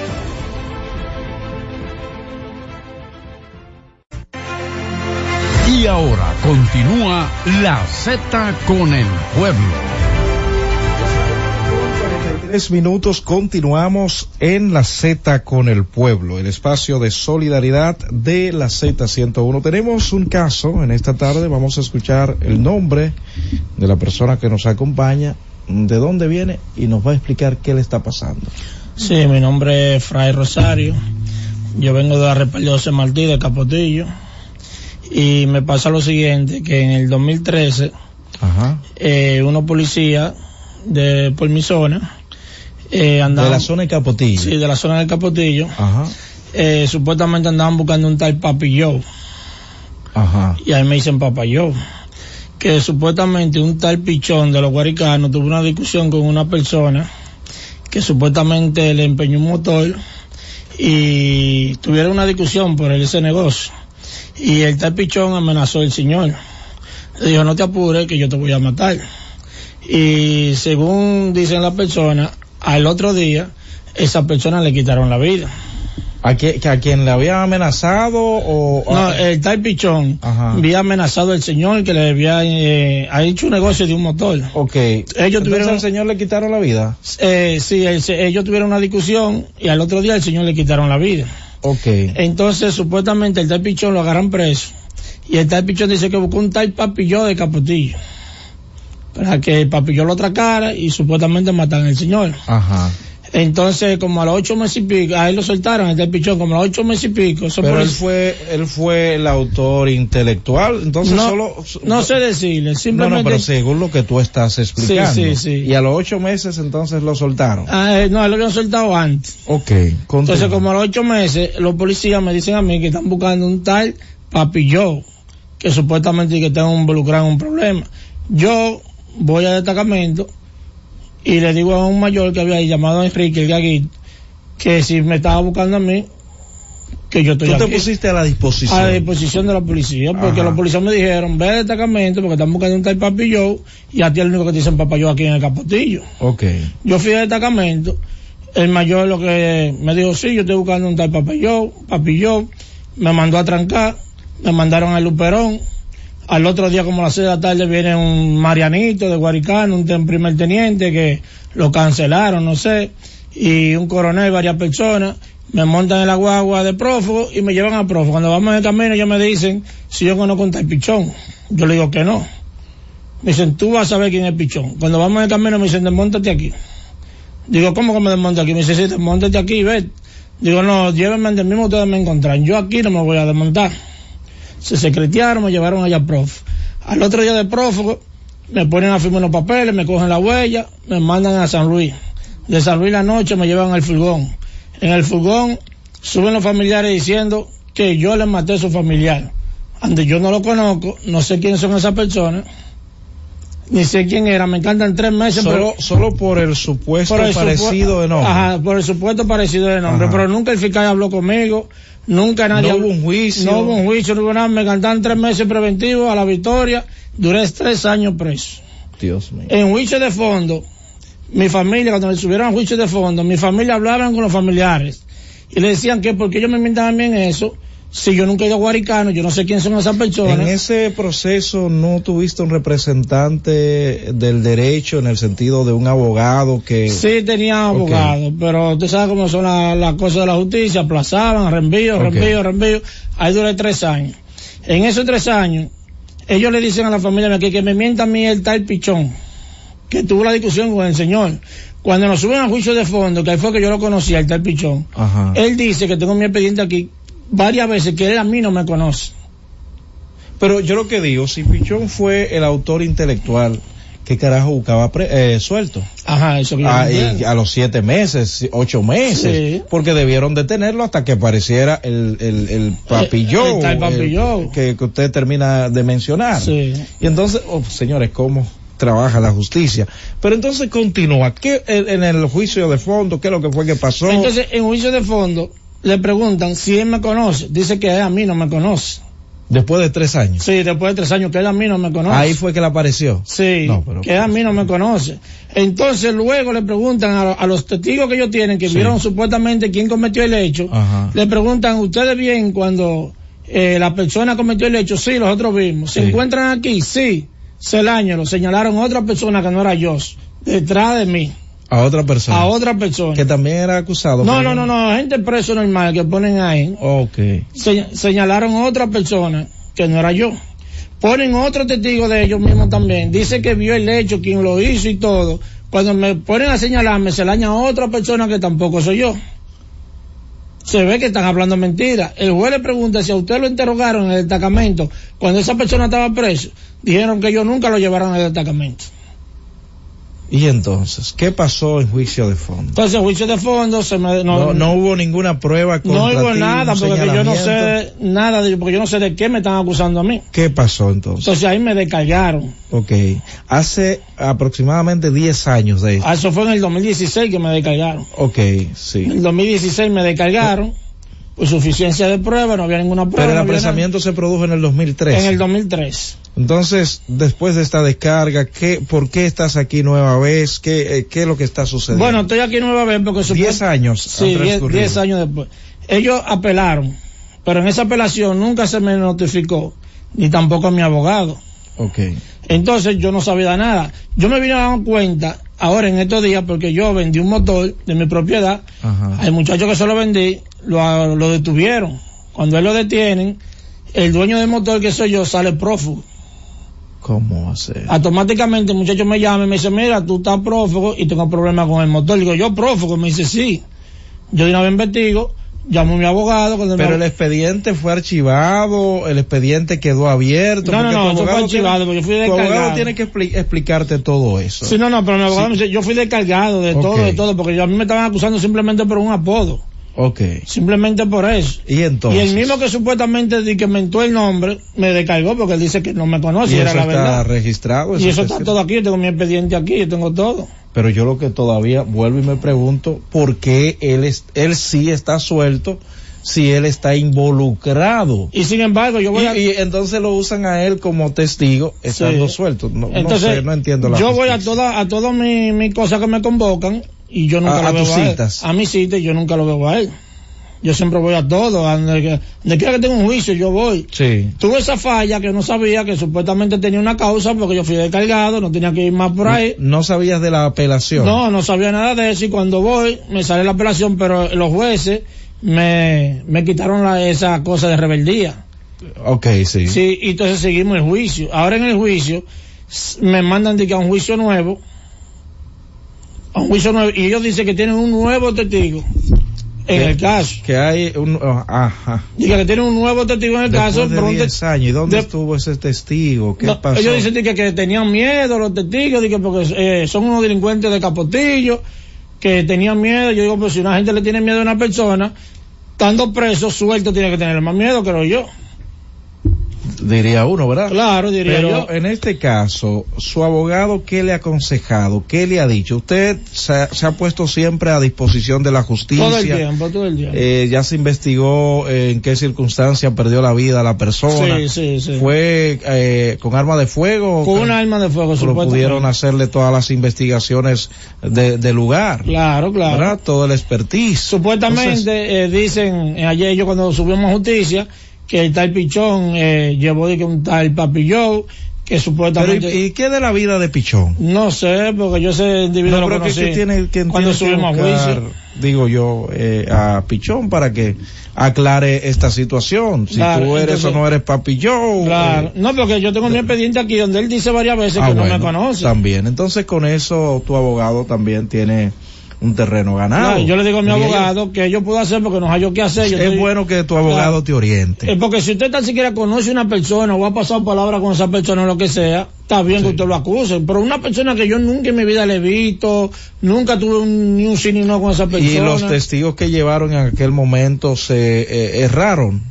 Y ahora continúa la Z con el pueblo. Tres minutos continuamos en la Z con el pueblo, el espacio de solidaridad de la Z101. Tenemos un caso en esta tarde, vamos a escuchar el nombre de la persona que nos acompaña, de dónde viene y nos va a explicar qué le está pasando. Sí, mi nombre es Fray Rosario. Yo vengo de la Repal José Martí de Capotillo. Y me pasa lo siguiente, que en el 2013, Ajá. eh, unos policías de, por mi zona, eh, andaban... De la zona de Capotillo. Sí, de la zona del Capotillo. Ajá. Eh, supuestamente andaban buscando un tal Papi Joe. Ajá. Y ahí me dicen Papa Joe. Que supuestamente un tal pichón de los guaricanos tuvo una discusión con una persona que supuestamente le empeñó un motor y tuvieron una discusión por ese negocio. Y el tal pichón amenazó al señor. Le dijo, no te apures que yo te voy a matar. Y según dicen las personas, al otro día, esa persona le quitaron la vida. ¿A, que a quien le había amenazado o...? No, el tal pichón Ajá. había amenazado al señor que le había eh, ha hecho un negocio de un motor. Ok. Ellos Entonces tuvieron, al señor le quitaron la vida. eh, sí, el ellos tuvieron una discusión y al otro día el señor le quitaron la vida. Ok. Entonces, supuestamente el tal pichón lo agarran preso y el tal pichón dice que buscó un tal papillón de Capotillo para que el papillón lo atracara y supuestamente mataran al señor. Ajá. Entonces, como a los ocho meses y pico, ahí lo soltaron, el tal pichón, como a los ocho meses y pico. Pero él fue, él fue el autor intelectual, entonces no, solo... no sé decirle, No, simplemente... no, pero según lo que tú estás explicando. Sí, sí, sí. Y a los ocho meses entonces lo soltaron. Ah, eh, no, él lo habían soltado antes. Ok, Entonces, como a los ocho meses, los policías me dicen a mí que están buscando un tal papillón, que supuestamente que está involucrado en un problema. Yo voy al destacamento y le digo a un mayor que había ahí llamado a Enrique el Gaguito, que si me estaba buscando a mí, que yo estoy Tú te aquí. pusiste a la disposición. A la disposición de la policía, porque Ajá. los policías me dijeron, ve al destacamento porque están buscando un tal papillón y a ti es el único que te dicen papillón aquí en el capotillo. Ok. Yo fui al destacamento, el mayor lo que me dijo, sí, yo estoy buscando un tal papillón, papillón, me mandó a trancar, me mandaron al Luperón, al otro día como a las seis de la tarde viene un Marianito de Guaricano, un primer teniente que lo cancelaron, no sé, y un coronel, varias personas, me montan en la guagua de prófugo y me llevan a prófugo. Cuando vamos en el camino ellos me dicen si yo conozco un tal pichón. Yo le digo que no. Me dicen, tú vas a saber quién es pichón. Cuando vamos en el camino me dicen, desmontate aquí. Digo, ¿cómo que me desmonte aquí? Me dice, sí, desmontate aquí ve. Digo, no, llévenme del mismo ustedes me encontraron. Yo aquí no me voy a desmontar. Se secretearon, me llevaron allá prof. Al otro día de prófugo, me ponen a firmar los papeles, me cogen la huella, me mandan a San Luis. De San Luis la noche me llevan al furgón. En el furgón suben los familiares diciendo que yo les maté a su familiar. Ande yo no lo conozco, no sé quiénes son esas personas, ni sé quién era, me encantan tres meses, Solo, pero solo por el supuesto por el parecido supu- de nombre. Ajá, por el supuesto parecido de nombre, Ajá. pero nunca el fiscal habló conmigo, nunca nadie No habló- hubo un juicio. No hubo un juicio, no hubo nada, me encantan tres meses preventivos a la victoria, duré tres años preso. Dios mío. En juicio de fondo, mi familia, cuando me subieron a juicio de fondo, mi familia hablaban con los familiares y le decían que porque ellos me inventan a mí en eso, si yo nunca he ido a Guaricano, yo no sé quién son esas personas. En ese proceso no tuviste un representante del derecho en el sentido de un abogado que... Sí tenía abogado, pero usted sabe cómo son la- las cosas de la justicia, aplazaban, reenvío, Ok. reenvío, reenvío. Ahí duré tres años. En esos tres años, ellos le dicen a la familia que, que me mienta a mí el tal pichón, que tuvo la discusión con el señor. Cuando nos suben a juicio de fondo, que ahí fue que yo lo conocí, el tal pichón, Ajá. él dice que tengo mi expediente aquí varias veces, que él a mí no me conoce. Pero yo lo que digo, si Pichón fue el autor intelectual, ¿qué carajo buscaba pre- eh, suelto? Ajá, eso que Ah, y a los siete meses, ocho meses, Sí. porque debieron detenerlo hasta que apareciera el, el, el papilló, el tal papilló. que, que usted termina de mencionar. Sí. Y entonces, oh, señores, ¿cómo trabaja la justicia? Pero entonces continúa, ¿qué en, en el juicio de fondo, qué es lo que fue que pasó? Entonces, en juicio de fondo, le preguntan si él me conoce. Dice que él a mí no me conoce. Después de tres años. Sí, después de tres años, que él a mí no me conoce. Ahí fue que le apareció. Sí, No, pero- que él a mí no me conoce. Entonces, luego le preguntan a, a los testigos que ellos tienen, que Sí. vieron supuestamente quién cometió el hecho, Ajá. le preguntan, ¿ustedes bien cuando eh, la persona cometió el hecho? Sí, nosotros vimos. ¿Se Sí. encuentran aquí? Sí. Celaño, lo señalaron otra persona que no era yo, detrás de mí, A otra persona. a otra persona. Que también era acusado. No, no, no, no, gente preso normal que ponen ahí. Ok. Se- señalaron a otra persona que no era yo. Ponen otro testigo de ellos mismos también. Dice que vio el hecho, quien lo hizo y todo. Cuando me ponen a señalarme, se le añade a otra persona que tampoco soy yo. Se ve que están hablando mentiras. El juez le pregunta si a usted lo interrogaron en el destacamento cuando esa persona estaba preso. Dijeron que ellos nunca lo llevaron al destacamento. Y entonces, ¿qué pasó en juicio de fondo? Entonces, juicio de fondo, se me, No, no hubo ninguna prueba contra no hubo ti, nada un porque que yo no sé nada de porque yo no sé de qué me están acusando a mí. ¿Qué pasó entonces? Entonces ahí me descargaron. Ok. Hace aproximadamente 10 años de esto. Ah, Eso fue en el 2016 que me descargaron. Ok, sí. En el 2016 me descargaron suficiencia de prueba, no había ninguna prueba. Pero el no apresamiento se produjo en el nada. 2013. En el 2003. Entonces, después de esta descarga, ¿qué, ¿por qué estás aquí nueva vez? ¿Qué, eh, qué es lo que está sucediendo? Bueno, estoy aquí nueva vez porque... supuest- 10 años Sí, han 10 transcurrido. 10 años después. Ellos apelaron, pero en esa apelación nunca se me notificó, ni tampoco a mi abogado. Ok. Entonces yo no sabía nada. Yo me vine a dar cuenta ahora en estos días porque yo vendí un motor de mi propiedad. Ajá. Al muchacho que se lo vendí, lo, lo detuvieron. Cuando él lo detienen, el dueño del motor que soy yo sale prófugo. ¿Cómo hacer? Automáticamente el muchacho me llama y me dice, mira, tú estás prófugo y tengo problemas con el motor. Digo, yo prófugo. Me dice, sí. Yo de una vez investigo, llamo a mi abogado. Cuando Pero el expediente fue archivado, el expediente quedó abierto. No, no, no, eso fue archivado, tiene- porque yo fui Tu abogado descargado. tiene que expli- explicarte todo eso. Sí, no, no, pero mi abogado Sí. me dice, yo fui descargado de todo, de todo, porque yo- a mí me estaban acusando simplemente por un apodo. Ok. Simplemente por eso. Y entonces. Y el mismo que supuestamente di que mentó el nombre, me descargó porque él dice que no me conoce, y y era eso la está verdad. registrado. y eso está está todo aquí, yo tengo mi expediente aquí, yo tengo todo. Pero yo lo que todavía vuelvo y me pregunto, ¿por qué él, es, él sí está suelto si él está involucrado? Y sin embargo, yo voy Y, a... y entonces lo usan a él como testigo estando Sí. suelto. No, no Entonces, sé, no entiendo la yo voy a todas a todas mis mis cosas que me convocan y yo nunca A- lo a veo tus a él. citas. A mis citas y yo nunca lo veo a él. Yo siempre voy a todo, donde, quiera que tenga un juicio yo voy. Sí. Tuve esa falla que no sabía que supuestamente tenía una causa porque yo fui descargado, no tenía que ir más por ahí. No sabías de la apelación. No, no sabía nada de eso y cuando voy me sale la apelación, pero los jueces me, me quitaron la, esa cosa de rebeldía. Ok, sí. Sí, y entonces seguimos el juicio. Ahora en el juicio me mandan de que a un juicio nuevo, a un juicio nuevo, y ellos dicen que tienen un nuevo testigo en el caso. Que hay un... oh, ajá. Dice que tienen un nuevo testigo en el Después caso. de 10 años. ¿Y dónde de- estuvo ese testigo? ¿Qué No, pasó? Ellos dicen que, que tenían miedo los testigos, que porque eh, son unos delincuentes de capotillo, que tenían miedo. Yo digo, pues si una gente le tiene miedo a una persona, estando preso, suelto, tiene que tener más miedo, creo yo. Diría uno, ¿verdad? Claro, diría Pero yo. en este caso, su abogado, ¿qué le ha aconsejado? ¿Qué le ha dicho? Usted se ha, se ha puesto siempre a disposición de la justicia. Todo el tiempo, todo el tiempo. Eh, ya se investigó en qué circunstancia perdió la vida la persona. Sí, sí, sí. ¿Fue eh, con arma de fuego? Con un arma de fuego, Pero supuestamente. pudieron hacerle todas las investigaciones de, de lugar. Claro, claro. ¿verdad? Todo el expertise. Supuestamente Entonces, eh, dicen eh, ayer yo cuando subimos a justicia que el tal Pichón eh, llevó de que un tal Papilló que pero, supuestamente ¿y, y qué de la vida de Pichón? no sé porque yo ese individuo No, lo pero que, conocí que tiene, que cuando que subimos a juicio digo yo, eh, a Pichón para que aclare esta situación. Si Claro, tú eres entonces- o no eres papillón. claro eh, no porque yo tengo mi expediente aquí donde él dice varias veces ah, que no bueno, me conoce También. Entonces con eso tu abogado también tiene un terreno ganado. No, yo le digo a mi ellos- abogado que yo puedo hacer porque no hay yo qué hacer. Yo es estoy- bueno que tu abogado Claro. te oriente. Eh, porque si usted tan siquiera conoce una persona o ha pasado palabra con esa persona o lo que sea, está bien que usted lo acuse. Pero una persona que yo nunca en mi vida le he visto, nunca tuve un, ni un sí ni no con esa persona. Y los testigos que llevaron en aquel momento se eh, erraron,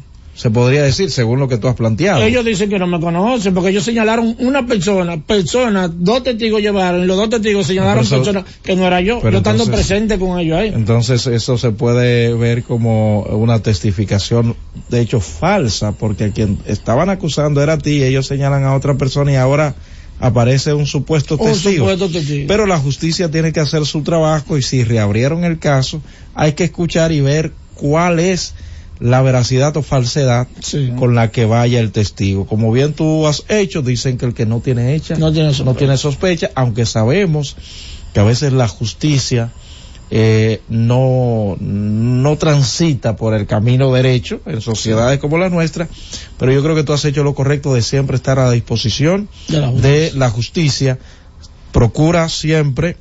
se podría decir, según lo que tú has planteado. Ellos dicen que no me conocen porque ellos señalaron una persona, persona, dos testigos llevaron y los dos testigos señalaron eso- personas que no era yo. Yo estando entonces- presente con ellos ahí. Entonces eso se puede ver como una testificación de hecho falsa, porque a quien estaban acusando era a ti, ellos señalan a otra persona y ahora aparece un supuesto Un testigo. supuesto testigo. Pero la justicia tiene que hacer su trabajo y si reabrieron el caso, hay que escuchar y ver cuál es la veracidad o falsedad con la que vaya el testigo. Como bien tú has hecho, dicen que el que no tiene hecha No tiene sospecha. no tiene sospecha, aunque sabemos que a veces la justicia eh, no, no transita por el camino derecho en sociedades como la nuestra, pero yo creo que tú has hecho lo correcto de siempre estar a disposición De la de la justicia. Procura siempre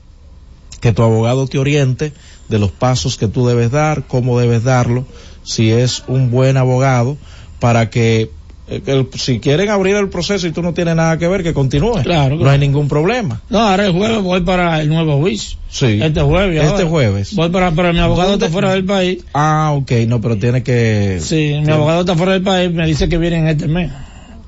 que tu abogado te oriente de los pasos que tú debes dar, cómo debes darlo, si es un buen abogado, para que, eh, el- si quieren abrir el proceso y tú no tienes nada que ver, que continúe. Claro, No claro. hay ningún problema. No, ahora el jueves voy para el nuevo juicio. Sí. Este jueves. Este ahora. jueves. Voy para, pero mi abogado ¿Dónde? está fuera del país. Ah, ok, no, pero tiene que... Sí, mi abogado está fuera del país, me dice que viene en este mes.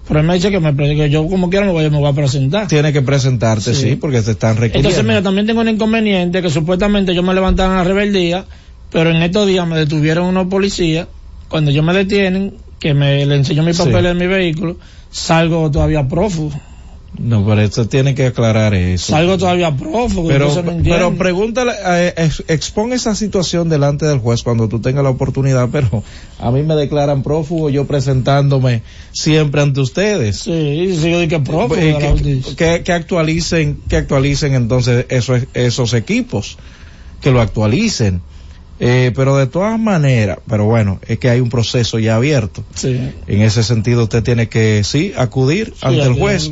Pero él me dice que me que yo como quiera me voy, me voy a presentar. Tiene que presentarte, sí, Sí. porque te están requiriendo. Entonces, mira, también tengo un inconveniente que supuestamente yo me levantaban a rebeldía, pero en estos días me detuvieron unos policías. Cuando yo me detienen, que me le enseñó mis Sí. papeles de mi vehículo, salgo todavía prófugo. No, pero esto tiene que aclarar eso. Salgo todavía prófugo. Pero, no pero pregúntale, eh, ex- expon esa situación delante del juez cuando tú tengas la oportunidad, pero a mí me declaran prófugo yo presentándome siempre ante ustedes. Sí, de que prófugo. Eh, de la que, que- que actualicen, que actualicen entonces esos, esos equipos, que lo actualicen. Eh, pero de todas maneras, pero bueno, es que hay un proceso ya abierto. Sí. En ese sentido usted tiene que, sí, acudir ante el juez.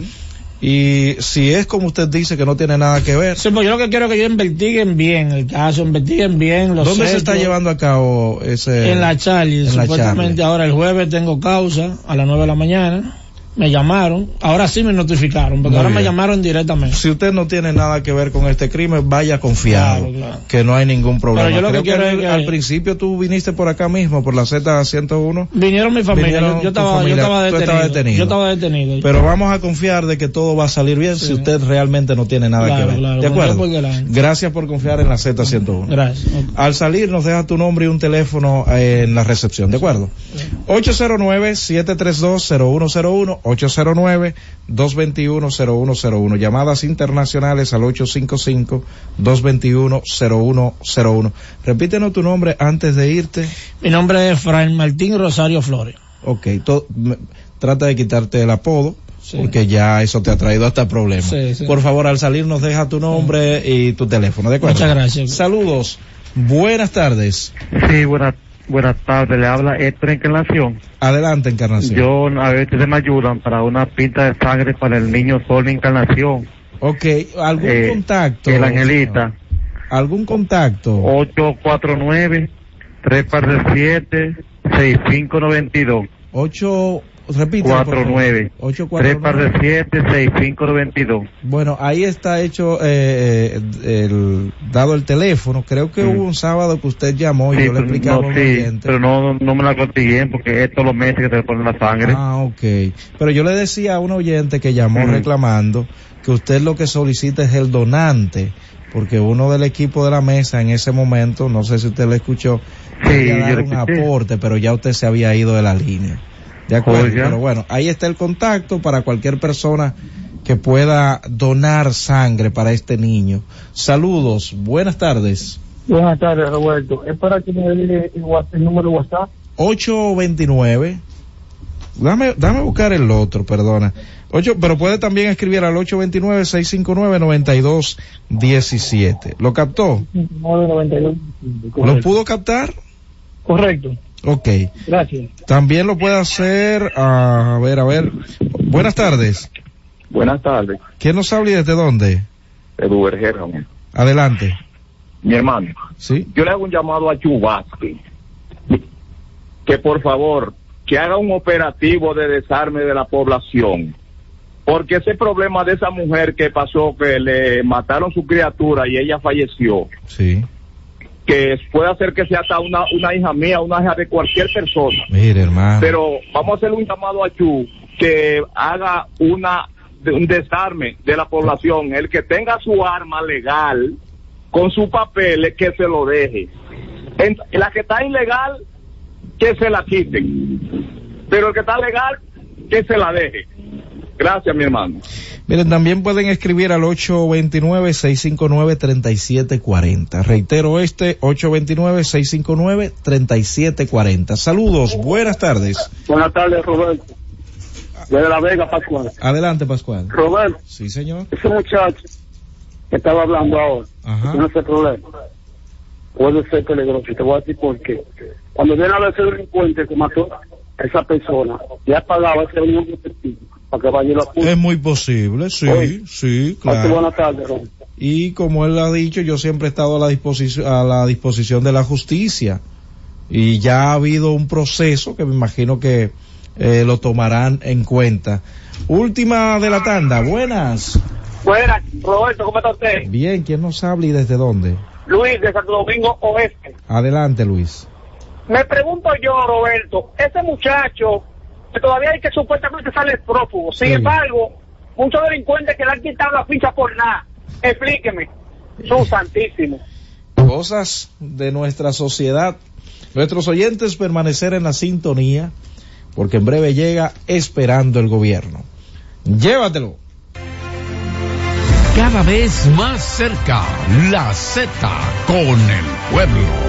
Y si es como usted dice que no tiene nada que ver, Sí, pues yo lo que quiero es que ellos investiguen bien el caso, investiguen bien los ¿dónde se está llevando a cabo ese? En la Charlie, en la supuestamente Charlie? ahora el jueves tengo causa a las 9 de la mañana. Me llamaron, ahora sí me notificaron, porque Muy ahora me llamaron directamente. Si usted no tiene nada que ver con este crimen, vaya confiado, Claro, claro. que no hay ningún problema. Pero yo lo Creo que quiero al, es que- al principio tú viniste por acá mismo, por la Z101. Vinieron mi familia, Vinieron yo, yo estaba, yo familia, estaba tú detenido. Yo estaba detenido. Pero vamos a confiar de que todo va a salir bien si usted realmente no tiene nada Claro, que ver. ¿De acuerdo? Gracias por confiar en la Z101. Gracias. Al salir nos deja tu nombre y un teléfono eh, en la recepción, ¿de acuerdo? 809-732-0101, 809-221-0101. Llamadas internacionales al 855-221-0101. Repítenos tu nombre antes de irte. Mi nombre es Fray Martín Rosario Flores. Ok, to- me- trata de quitarte el apodo. Porque ya eso te ha traído hasta problemas. Sí, sí. Por favor, al salir nos deja tu nombre y tu teléfono, ¿de acuerdo? Muchas gracias. Saludos. Buenas tardes. Sí, buenas buenas tardes. Le habla Héctor Encarnación. Adelante, Encarnación. Yo, a ver, ustedes me ayudan para una pinta de sangre para el niño Sol Encarnación. Ok, ¿algún Eh, contacto? El Angelita. ¿Algún contacto? 849-347-6592. 8, repite. 49 347-6592. Bueno, ahí está hecho, eh, el, dado el teléfono. Creo que hubo un sábado que usted llamó y Sí, yo le explicaba no, un sí, oyente. pero no, no me la conseguí porque es todos los meses que te ponen la sangre. Ah, ok. Pero yo le decía a un oyente que llamó reclamando que usted lo que solicita es el donante, porque uno del equipo de la mesa en ese momento, no sé si usted lo escuchó, quería yo dar un aporte, pero ya usted se había ido de la línea. De acuerdo, Oiga. pero bueno, ahí está el contacto para cualquier persona que pueda donar sangre para este niño. Saludos, buenas tardes. Buenas tardes, Roberto. Es para que me dé el, número de WhatsApp. 829. Dame, dame buscar el otro, perdona. Ocho, pero puede también escribir al 829-659-9217. ¿Lo captó? 992. ¿Lo pudo captar? Correcto. Ok. Gracias. También lo puede hacer, ah, a ver, a ver. Buenas tardes. Buenas tardes, ¿Quién nos habla y desde dónde? Edu Bergera. amor. Adelante. mi hermano, Sí. yo le hago un llamado a Chubasque, que por favor, que haga un operativo de desarme de la población. Porque ese problema de esa mujer que pasó, que le mataron su criatura y ella falleció, Sí. Que puede hacer que sea hasta una, una hija mía, una hija de cualquier persona. Mire, hermano. Pero vamos a hacer un llamado a Chu que haga una un desarme de la población. El que tenga su arma legal con sus papeles, que se lo deje. En- la que está ilegal, que se la quiten. Pero el que está legal, que se la deje. Gracias, mi hermano. Miren, también pueden escribir al 829-659-3740. Reitero este, 829-659-3740. Saludos, buenas tardes. Buenas tardes, Roberto. Desde La Vega, Pascual. Adelante, Pascual. Roberto, Sí, señor. ese muchacho que estaba hablando ahora, Ajá. tiene ese problema. Puede ser peligroso. Te voy a decir por qué. Cuando viene a ver ese delincuente que mató a esa persona, ya pagaba ese detective para que vaya. Es muy posible, sí, Oye, sí, claro. buenas tardes, Roberto. Y como él ha dicho, yo siempre he estado a la disposición, a la disposición de la justicia. Y ya ha habido un proceso que me imagino que eh, lo tomarán en cuenta. Última de la tanda, buenas. Buenas, Roberto, ¿cómo está usted? Bien, ¿quién nos habla y desde dónde? Luis, de Santo Domingo Oeste. Adelante, Luis. Me pregunto yo, Roberto, ese muchacho que todavía hay que supuestamente sale prófugo, sin Sí. embargo, muchos delincuentes que le han quitado la ficha por nada. Explíqueme. Son santísimos. Cosas de nuestra sociedad. Nuestros oyentes permanecer en la sintonía, porque en breve llega esperando el gobierno. Llévatelo. Cada vez más cerca, la Z con el pueblo.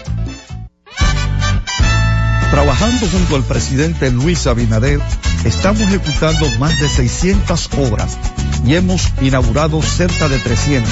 Trabajando junto al presidente Luis Abinader, estamos ejecutando más de 600 obras y hemos inaugurado cerca de 300,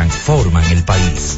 transforman el país.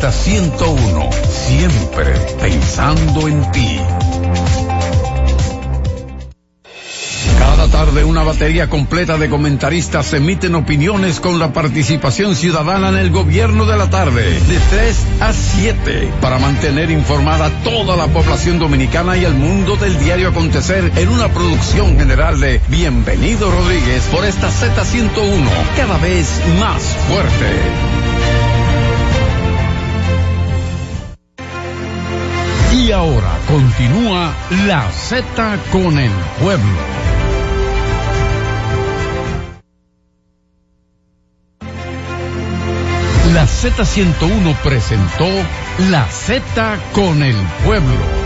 Z101, siempre pensando en ti. Cada tarde una batería completa de comentaristas emiten opiniones con la participación ciudadana en el gobierno de la tarde, de 3 a 7, para mantener informada toda la población dominicana y el mundo del diario acontecer en una producción general de Bienvenido Rodríguez por esta Z101, cada vez más fuerte. Y ahora continúa la Z con el pueblo. La Z101 presentó La Z con el pueblo.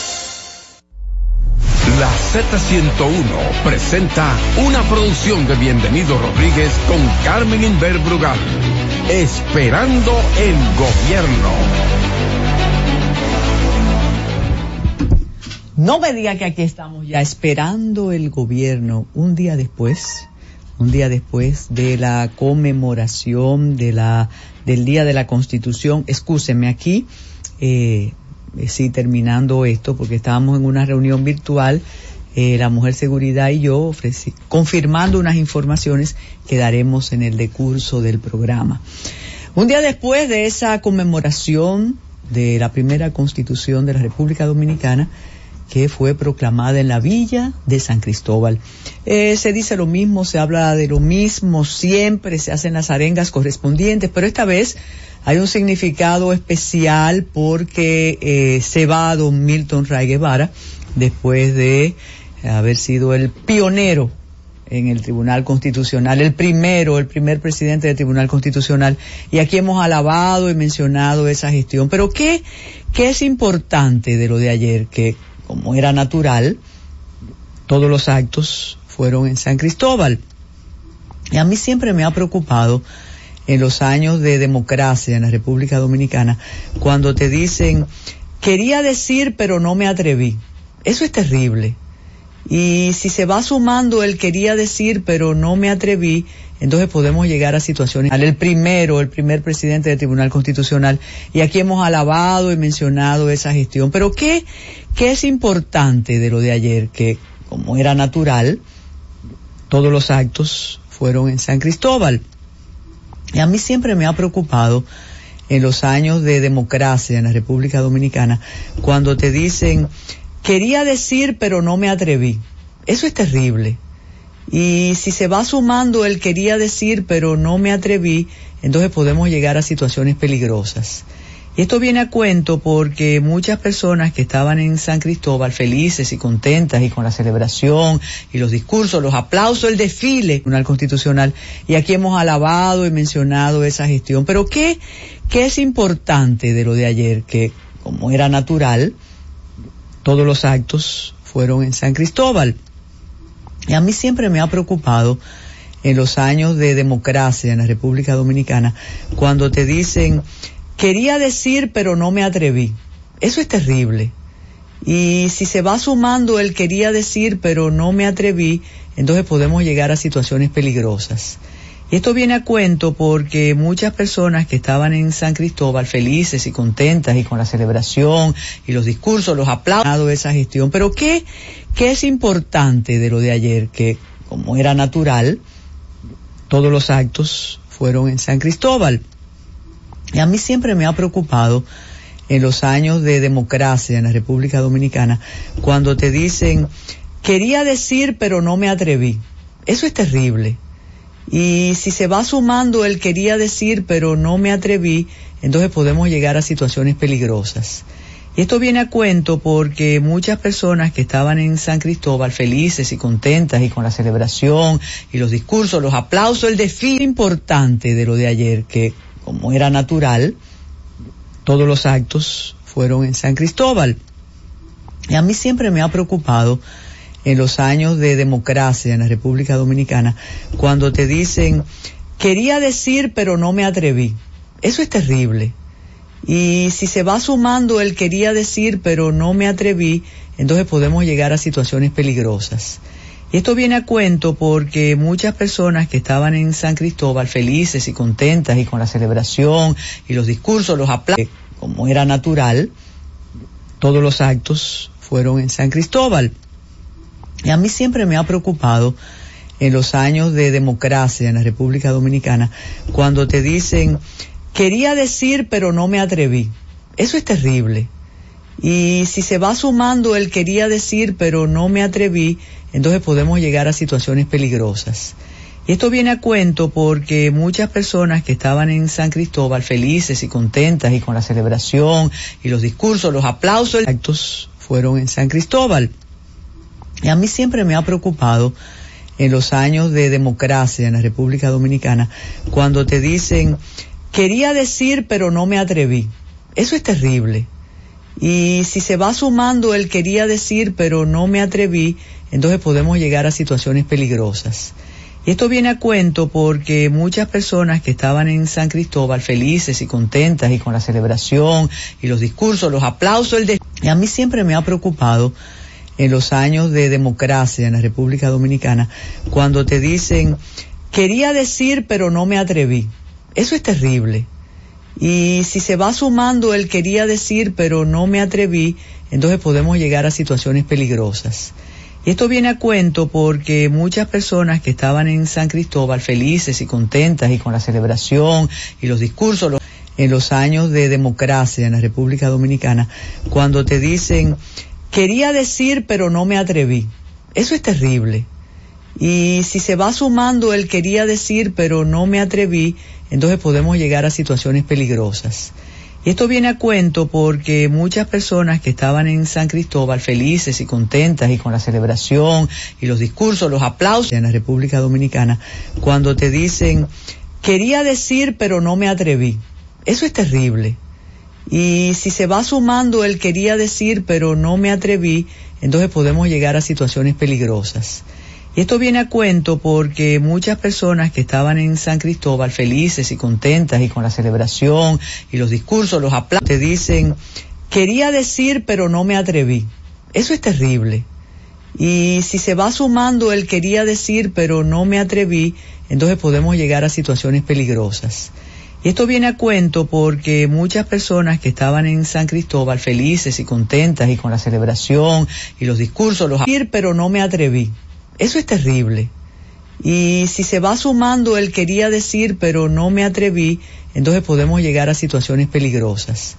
La Z101 presenta una producción de Bienvenido Rodríguez con Carmen Inver Brugal. Esperando el gobierno. No me diga que aquí estamos ya esperando el gobierno un día después, un día después de la conmemoración del Día de la Constitución. Excúsenme aquí, eh, sí, terminando esto, porque estábamos en una reunión virtual, eh, la Mujer Seguridad y yo, confirmando unas informaciones que daremos en el decurso del programa. Un día después de esa conmemoración de la primera constitución de la República Dominicana, que fue proclamada en la villa de San Cristóbal. Eh, se dice lo mismo, se habla de lo mismo, siempre se hacen las arengas correspondientes, pero esta vez hay un significado especial porque eh, se va a don Milton Ray Guevara después de haber sido el pionero en el Tribunal Constitucional, el primero, el primer presidente del Tribunal Constitucional, y aquí hemos alabado y mencionado esa gestión. Pero ¿qué, qué es importante de lo de ayer? Que como era natural, todos los actos fueron en San Cristóbal. Y a mí siempre me ha preocupado en los años de democracia en la República Dominicana, cuando te dicen, quería decir pero no me atreví. Eso es terrible. Y si se va sumando el quería decir pero no me atreví, entonces podemos llegar a situaciones. El primero, el primer presidente del Tribunal Constitucional, y aquí hemos alabado y mencionado esa gestión. Pero ¿qué, qué es importante de lo de ayer? Que como era natural, todos los actos fueron en San Cristóbal. Y a mí siempre me ha preocupado en los años de democracia en la República Dominicana, cuando te dicen, quería decir pero no me atreví. Eso es terrible. Y si se va sumando el quería decir pero no me atreví, entonces podemos llegar a situaciones peligrosas. Esto viene a cuento porque muchas personas que estaban en San Cristóbal felices y contentas y con la celebración y los discursos, los aplausos, el desfile Tribunal Constitucional, y aquí hemos alabado y mencionado esa gestión. Pero ¿qué, qué es importante de lo de ayer? Que como era natural, todos los actos fueron en San Cristóbal. Y a mí siempre me ha preocupado en los años de democracia en la República Dominicana, cuando te dicen, quería decir pero no me atreví. Eso es terrible. Y si se va sumando el quería decir pero no me atreví, entonces podemos llegar a situaciones peligrosas. Y esto viene a cuento porque muchas personas que estaban en San Cristóbal felices y contentas y con la celebración y los discursos, los aplausos, esa gestión. Pero ¿qué, qué es importante de lo de ayer? Que como era natural, todos los actos fueron en San Cristóbal. Y a mí siempre me ha preocupado en los años de democracia en la República Dominicana, cuando te dicen, quería decir pero no me atreví. Eso es terrible. Y si se va sumando el quería decir pero no me atreví, entonces podemos llegar a situaciones peligrosas. Y esto viene a cuento porque muchas personas que estaban en San Cristóbal felices y contentas y con la celebración y los discursos, los aplausos, el desfile importante de lo de ayer, que como era natural, todos los actos fueron en San Cristóbal. Y a mí siempre me ha preocupado en los años de democracia en la República Dominicana, cuando te dicen, quería decir pero no me atreví. Eso es terrible. Y si se va sumando el quería decir pero no me atreví, entonces podemos llegar a situaciones peligrosas. Y esto viene a cuento porque muchas personas que estaban en San Cristóbal felices y contentas y con la celebración y los discursos, los aplausos, como era natural, todos los actos fueron en San Cristóbal. Y a mí siempre me ha preocupado en los años de democracia en la República Dominicana, cuando te dicen, quería decir pero no me atreví. Eso es terrible. Y si se va sumando el quería decir pero no me atreví, entonces podemos llegar a situaciones peligrosas. Y esto viene a cuento porque muchas personas que estaban en San Cristóbal felices y contentas y con la celebración y los discursos, los aplausos, actos fueron en San Cristóbal. Y a mí siempre me ha preocupado en los años de democracia en la República Dominicana, cuando te dicen, quería decir pero no me atreví. Eso es terrible. Y si se va sumando el quería decir pero no me atreví, entonces podemos llegar a situaciones peligrosas. Y esto viene a cuento porque muchas personas que estaban en San Cristóbal felices y contentas y con la celebración y los discursos, los aplausos, el y a mí siempre me ha preocupado en los años de democracia en la República Dominicana cuando te dicen quería decir pero no me atreví. Eso es terrible. Y si se va sumando el quería decir pero no me atreví, entonces podemos llegar a situaciones peligrosas. Y esto viene a cuento porque muchas personas que estaban en San Cristóbal felices y contentas y con la celebración y los discursos en los años de democracia en la República Dominicana, cuando te dicen quería decir pero no me atreví. Eso es terrible. Y si se va sumando el quería decir pero no me atreví, entonces podemos llegar a situaciones peligrosas. Y esto viene a cuento porque muchas personas que estaban en San Cristóbal felices y contentas y con la celebración y los discursos, los aplausos en la República Dominicana, cuando te dicen quería decir pero no me atreví. Eso es terrible. Y si se va sumando el quería decir pero no me atreví, entonces podemos llegar a situaciones peligrosas. Y esto viene a cuento porque muchas personas que estaban en San Cristóbal felices y contentas y con la celebración y los discursos, los aplausos, te dicen, quería decir pero no me atreví. Eso es terrible. Y si se va sumando el quería decir pero no me atreví, entonces podemos llegar a situaciones peligrosas. Y esto viene a cuento porque muchas personas que estaban en San Cristóbal felices y contentas y con la celebración y los discursos, los decir pero no me atreví. Eso es terrible. Y si se va sumando el quería decir pero no me atreví, entonces podemos llegar a situaciones peligrosas.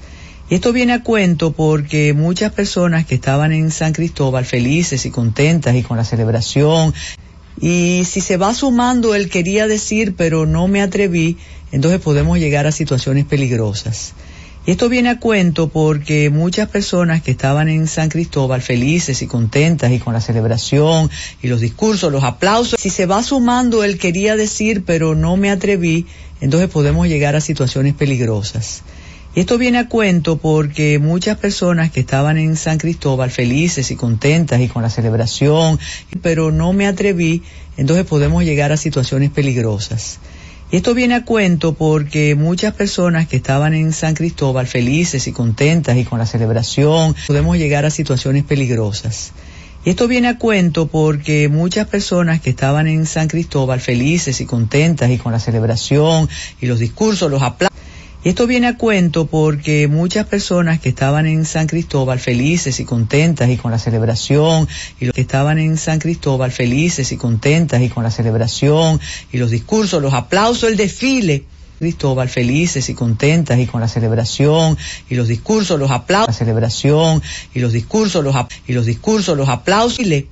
Y esto viene a cuento porque muchas personas que estaban en San Cristóbal felices y contentas y con la celebración y si se va sumando el quería decir pero no me atreví, entonces podemos llegar a situaciones peligrosas. Esto viene a cuento porque muchas personas que estaban en San Cristóbal felices y contentas y con la celebración y los discursos, los aplausos, si se va sumando el quería decir pero no me atreví, entonces podemos llegar a situaciones peligrosas. Y esto viene a cuento porque muchas personas que estaban en San Cristóbal felices y contentas y con la celebración, pero no me atreví, entonces podemos llegar a situaciones peligrosas. Esto viene a cuento porque muchas personas que estaban en San Cristóbal felices y contentas y con la celebración, podemos llegar a situaciones peligrosas. Y esto viene a cuento porque muchas personas que estaban en San Cristóbal felices y contentas y con la celebración y los discursos, los aplausos, y esto viene a cuento porque muchas personas que estaban en San Cristóbal felices y contentas y con la celebración y los que estaban en San Cristóbal felices y contentas y con la celebración y los discursos, los aplausos, el desfile. Cristóbal felices y contentas y con la celebración y los discursos, los aplausos, la celebración y los discursos, los y los discursos, aplausos, y le-